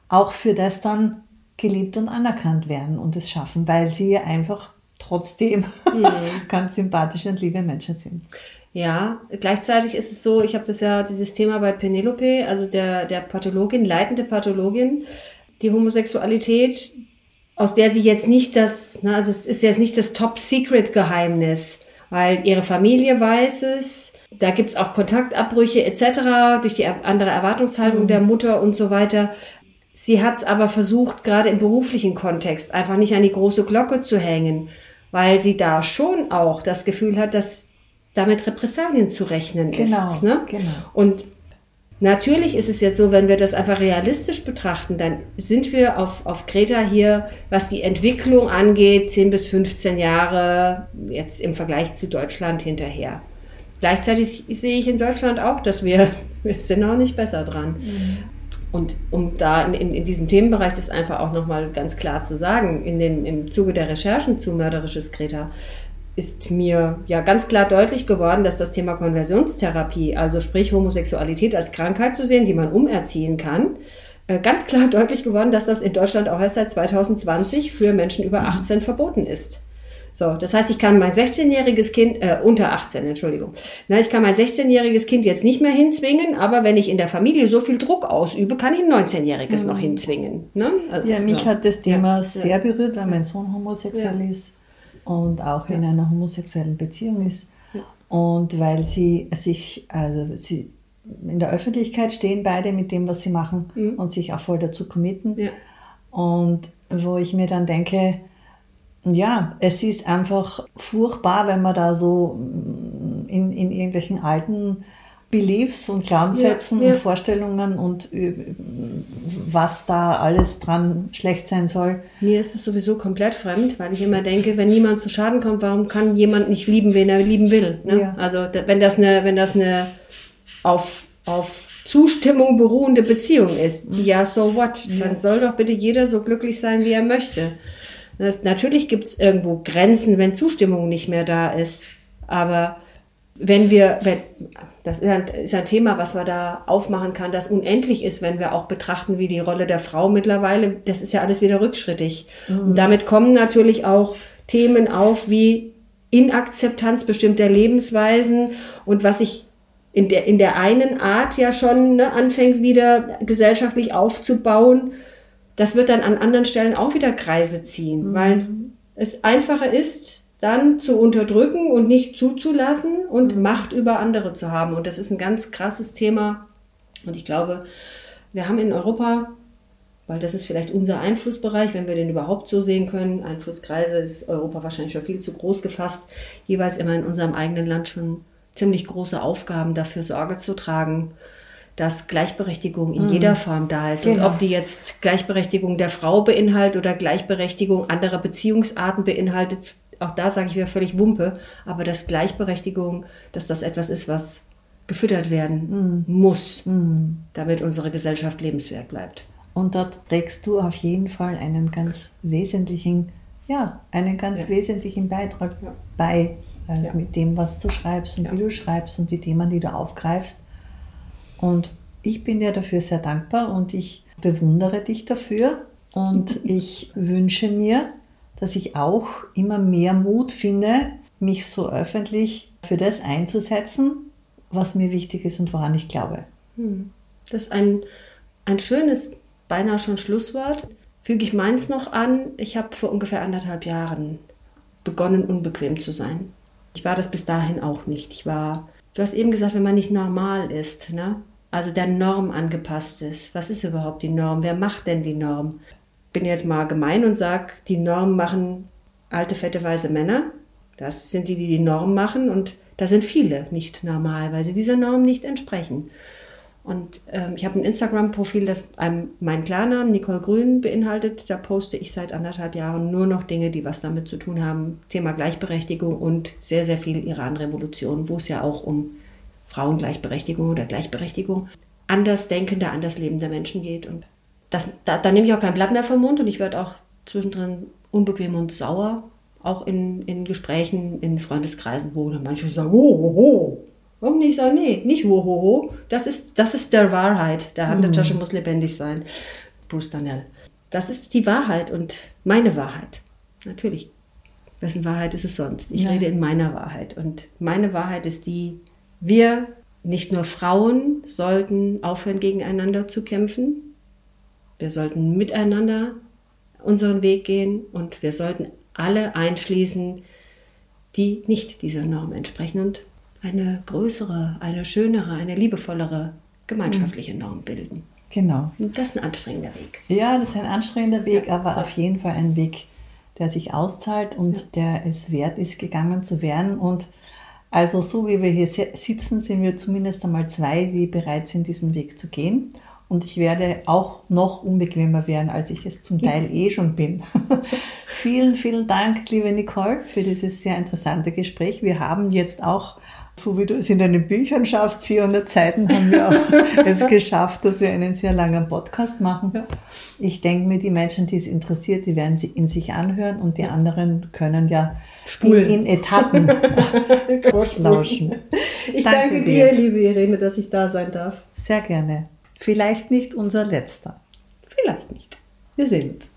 auch für das dann geliebt und anerkannt werden und es schaffen, weil sie einfach trotzdem mhm. ganz sympathische und liebe Menschen sind. Ja, gleichzeitig ist es so, ich habe das ja, dieses Thema bei Penelope, also der, der Pathologin, leitende Pathologin, die Homosexualität, aus der sie jetzt nicht das, ne, also es ist jetzt nicht das Top-Secret-Geheimnis, weil ihre Familie weiß es, da gibt's auch Kontaktabbrüche etc. durch die andere Erwartungshaltung mhm. der Mutter und so weiter. Sie hat's aber versucht, gerade im beruflichen Kontext einfach nicht an die große Glocke zu hängen, weil sie da schon auch das Gefühl hat, dass damit Repressalien zu rechnen genau, ist. Ne? Genau. Und Natürlich ist es jetzt so, wenn wir das einfach realistisch betrachten, dann sind wir auf, auf Kreta hier, was die Entwicklung angeht, 10 bis 15 Jahre jetzt im Vergleich zu Deutschland hinterher. Gleichzeitig sehe ich in Deutschland auch, dass wir, wir sind noch nicht besser dran. Mhm. Und um da in, in, diesem Themenbereich das einfach auch nochmal ganz klar zu sagen, in dem, im Zuge der Recherchen zu Mörderisches Kreta, ist mir ja ganz klar deutlich geworden, dass das Thema Konversionstherapie, also sprich Homosexualität als Krankheit zu sehen, die man umerziehen kann, äh, ganz klar deutlich geworden, dass das in Deutschland auch erst seit 2020 für Menschen über 18 mhm. verboten ist. So, das heißt, ich kann mein 16-jähriges Kind, äh, unter 18, Entschuldigung, na, ich kann mein 16-jähriges Kind jetzt nicht mehr hinzwingen, aber wenn ich in der Familie so viel Druck ausübe, kann ich ein 19-jähriges mhm. noch hinzwingen. Ne? Also, ja, mich ja. hat das Thema ja. sehr berührt, weil mein Sohn homosexuell ist und auch in einer homosexuellen Beziehung ist. Und weil sie sich, also sie in der Öffentlichkeit stehen beide mit dem, was sie machen mhm. und sich auch voll dazu committen. Und wo ich mir dann denke, ja, es ist einfach furchtbar, wenn man da so in, in irgendwelchen alten Beliefs und Glaubenssätzen ja, ja. und Vorstellungen und äh, was da alles dran schlecht sein soll. Mir ist es sowieso komplett fremd, weil ich immer denke, wenn niemand zu Schaden kommt, warum kann jemand nicht lieben, wen er lieben will? Ne? Ja. Also wenn das eine, wenn das eine auf, auf Zustimmung beruhende Beziehung ist, mhm. ja, so what? Dann soll doch bitte jeder so glücklich sein, wie er möchte. Das, natürlich gibt es irgendwo Grenzen, wenn Zustimmung nicht mehr da ist. Aber wenn wir, wenn, das ist ein, ist ein, Thema, was man da aufmachen kann, das unendlich ist, wenn wir auch betrachten, wie die Rolle der Frau mittlerweile, das ist ja alles wieder rückschrittig. Mhm. Und damit kommen natürlich auch Themen auf wie Inakzeptanz bestimmter Lebensweisen und was sich in der, in der einen Art ja schon ne, anfängt, wieder gesellschaftlich aufzubauen, das wird dann an anderen Stellen auch wieder Kreise ziehen, mhm. weil es einfacher ist, dann zu unterdrücken und nicht zuzulassen und mhm. Macht über andere zu haben. Und das ist ein ganz krasses Thema. Und ich glaube, wir haben in Europa, weil das ist vielleicht unser Einflussbereich, wenn wir den überhaupt so sehen können, Einflusskreise ist Europa wahrscheinlich schon viel zu groß gefasst, jeweils immer in unserem eigenen Land schon ziemlich große Aufgaben dafür Sorge zu tragen, dass Gleichberechtigung in mhm. jeder Form da ist. Genau. Und ob die jetzt Gleichberechtigung der Frau beinhaltet oder Gleichberechtigung anderer Beziehungsarten beinhaltet, auch da sage ich wieder völlig Wumpe, aber dass Gleichberechtigung, dass das etwas ist, was gefüttert werden mm. muss, mm. damit unsere Gesellschaft lebenswert bleibt. Und dort trägst du auf jeden Fall einen ganz wesentlichen, ja, einen ganz ja. wesentlichen Beitrag ja. bei, also ja. mit dem, was du schreibst und wie du schreibst und die Themen, die du aufgreifst. Und ich bin dir dafür sehr dankbar und ich bewundere dich dafür und ich wünsche mir, dass ich auch immer mehr Mut finde, mich so öffentlich für das einzusetzen, was mir wichtig ist und woran ich glaube. Hm. Das ist ein, ein schönes, beinahe schon Schlusswort. Füge ich meins noch an. Ich habe vor ungefähr anderthalb Jahren begonnen, unbequem zu sein. Ich war das bis dahin auch nicht. Ich war, du hast eben gesagt, wenn man nicht normal ist, ne? Also der Norm angepasst ist. Was ist überhaupt die Norm? Wer macht denn die Norm? bin jetzt mal gemein und sage, die Norm machen alte, fette, weiße Männer. Das sind die, die die Norm machen und Da sind viele nicht normal, weil sie dieser Norm nicht entsprechen. Und ähm, ich habe ein Instagram-Profil, das einem meinen Klarnamen Nicole Grün beinhaltet. Da poste ich seit anderthalb Jahren nur noch Dinge, die was damit zu tun haben. Thema Gleichberechtigung und sehr, sehr viel Iran-Revolution, wo es ja auch um Frauengleichberechtigung oder Gleichberechtigung andersdenkender, anders lebender Menschen geht. Und das, da, da nehme ich auch kein Blatt mehr vom Mund und ich werde auch zwischendrin unbequem und sauer, auch in, in Gesprächen, in Freundeskreisen, wo dann manche sagen, oh, oh, oh, Warum nicht sagen, nee, nicht wohoho. Das ist, das ist der Wahrheit. Der Handtasche mhm. muss lebendig sein. Bruce Darnell. Das ist die Wahrheit und meine Wahrheit. Natürlich. Wessen Wahrheit ist es sonst? Ich ja. rede in meiner Wahrheit. Und meine Wahrheit ist die, wir, nicht nur Frauen, sollten aufhören, gegeneinander zu kämpfen. Wir sollten miteinander unseren Weg gehen und wir sollten alle einschließen, die nicht dieser Norm entsprechen. Und eine größere, eine schönere, eine liebevollere gemeinschaftliche Norm bilden. Genau. Und das ist ein anstrengender Weg. Ja, das ist ein anstrengender Weg, ja. aber auf jeden Fall ein Weg, der sich auszahlt und ja. der es wert ist, gegangen zu werden. Und also so wie wir hier sitzen, sind wir zumindest einmal zwei, die bereit sind, diesen Weg zu gehen. Und ich werde auch noch unbequemer werden, als ich es zum Teil eh schon bin. vielen, vielen Dank, liebe Nicole, für dieses sehr interessante Gespräch. Wir haben jetzt auch so wie du es in deinen Büchern schaffst, 400 Seiten haben wir auch es geschafft, dass wir einen sehr langen Podcast machen. Ja. Ich denke mir, die Menschen, die es interessiert, die werden sie in sich anhören und die anderen können ja Spulen. in, in Etappen lauschen. Ich danke, danke dir, dir, liebe Irene, dass ich da sein darf. Sehr gerne. Vielleicht nicht unser letzter. Vielleicht nicht. Wir sehen uns.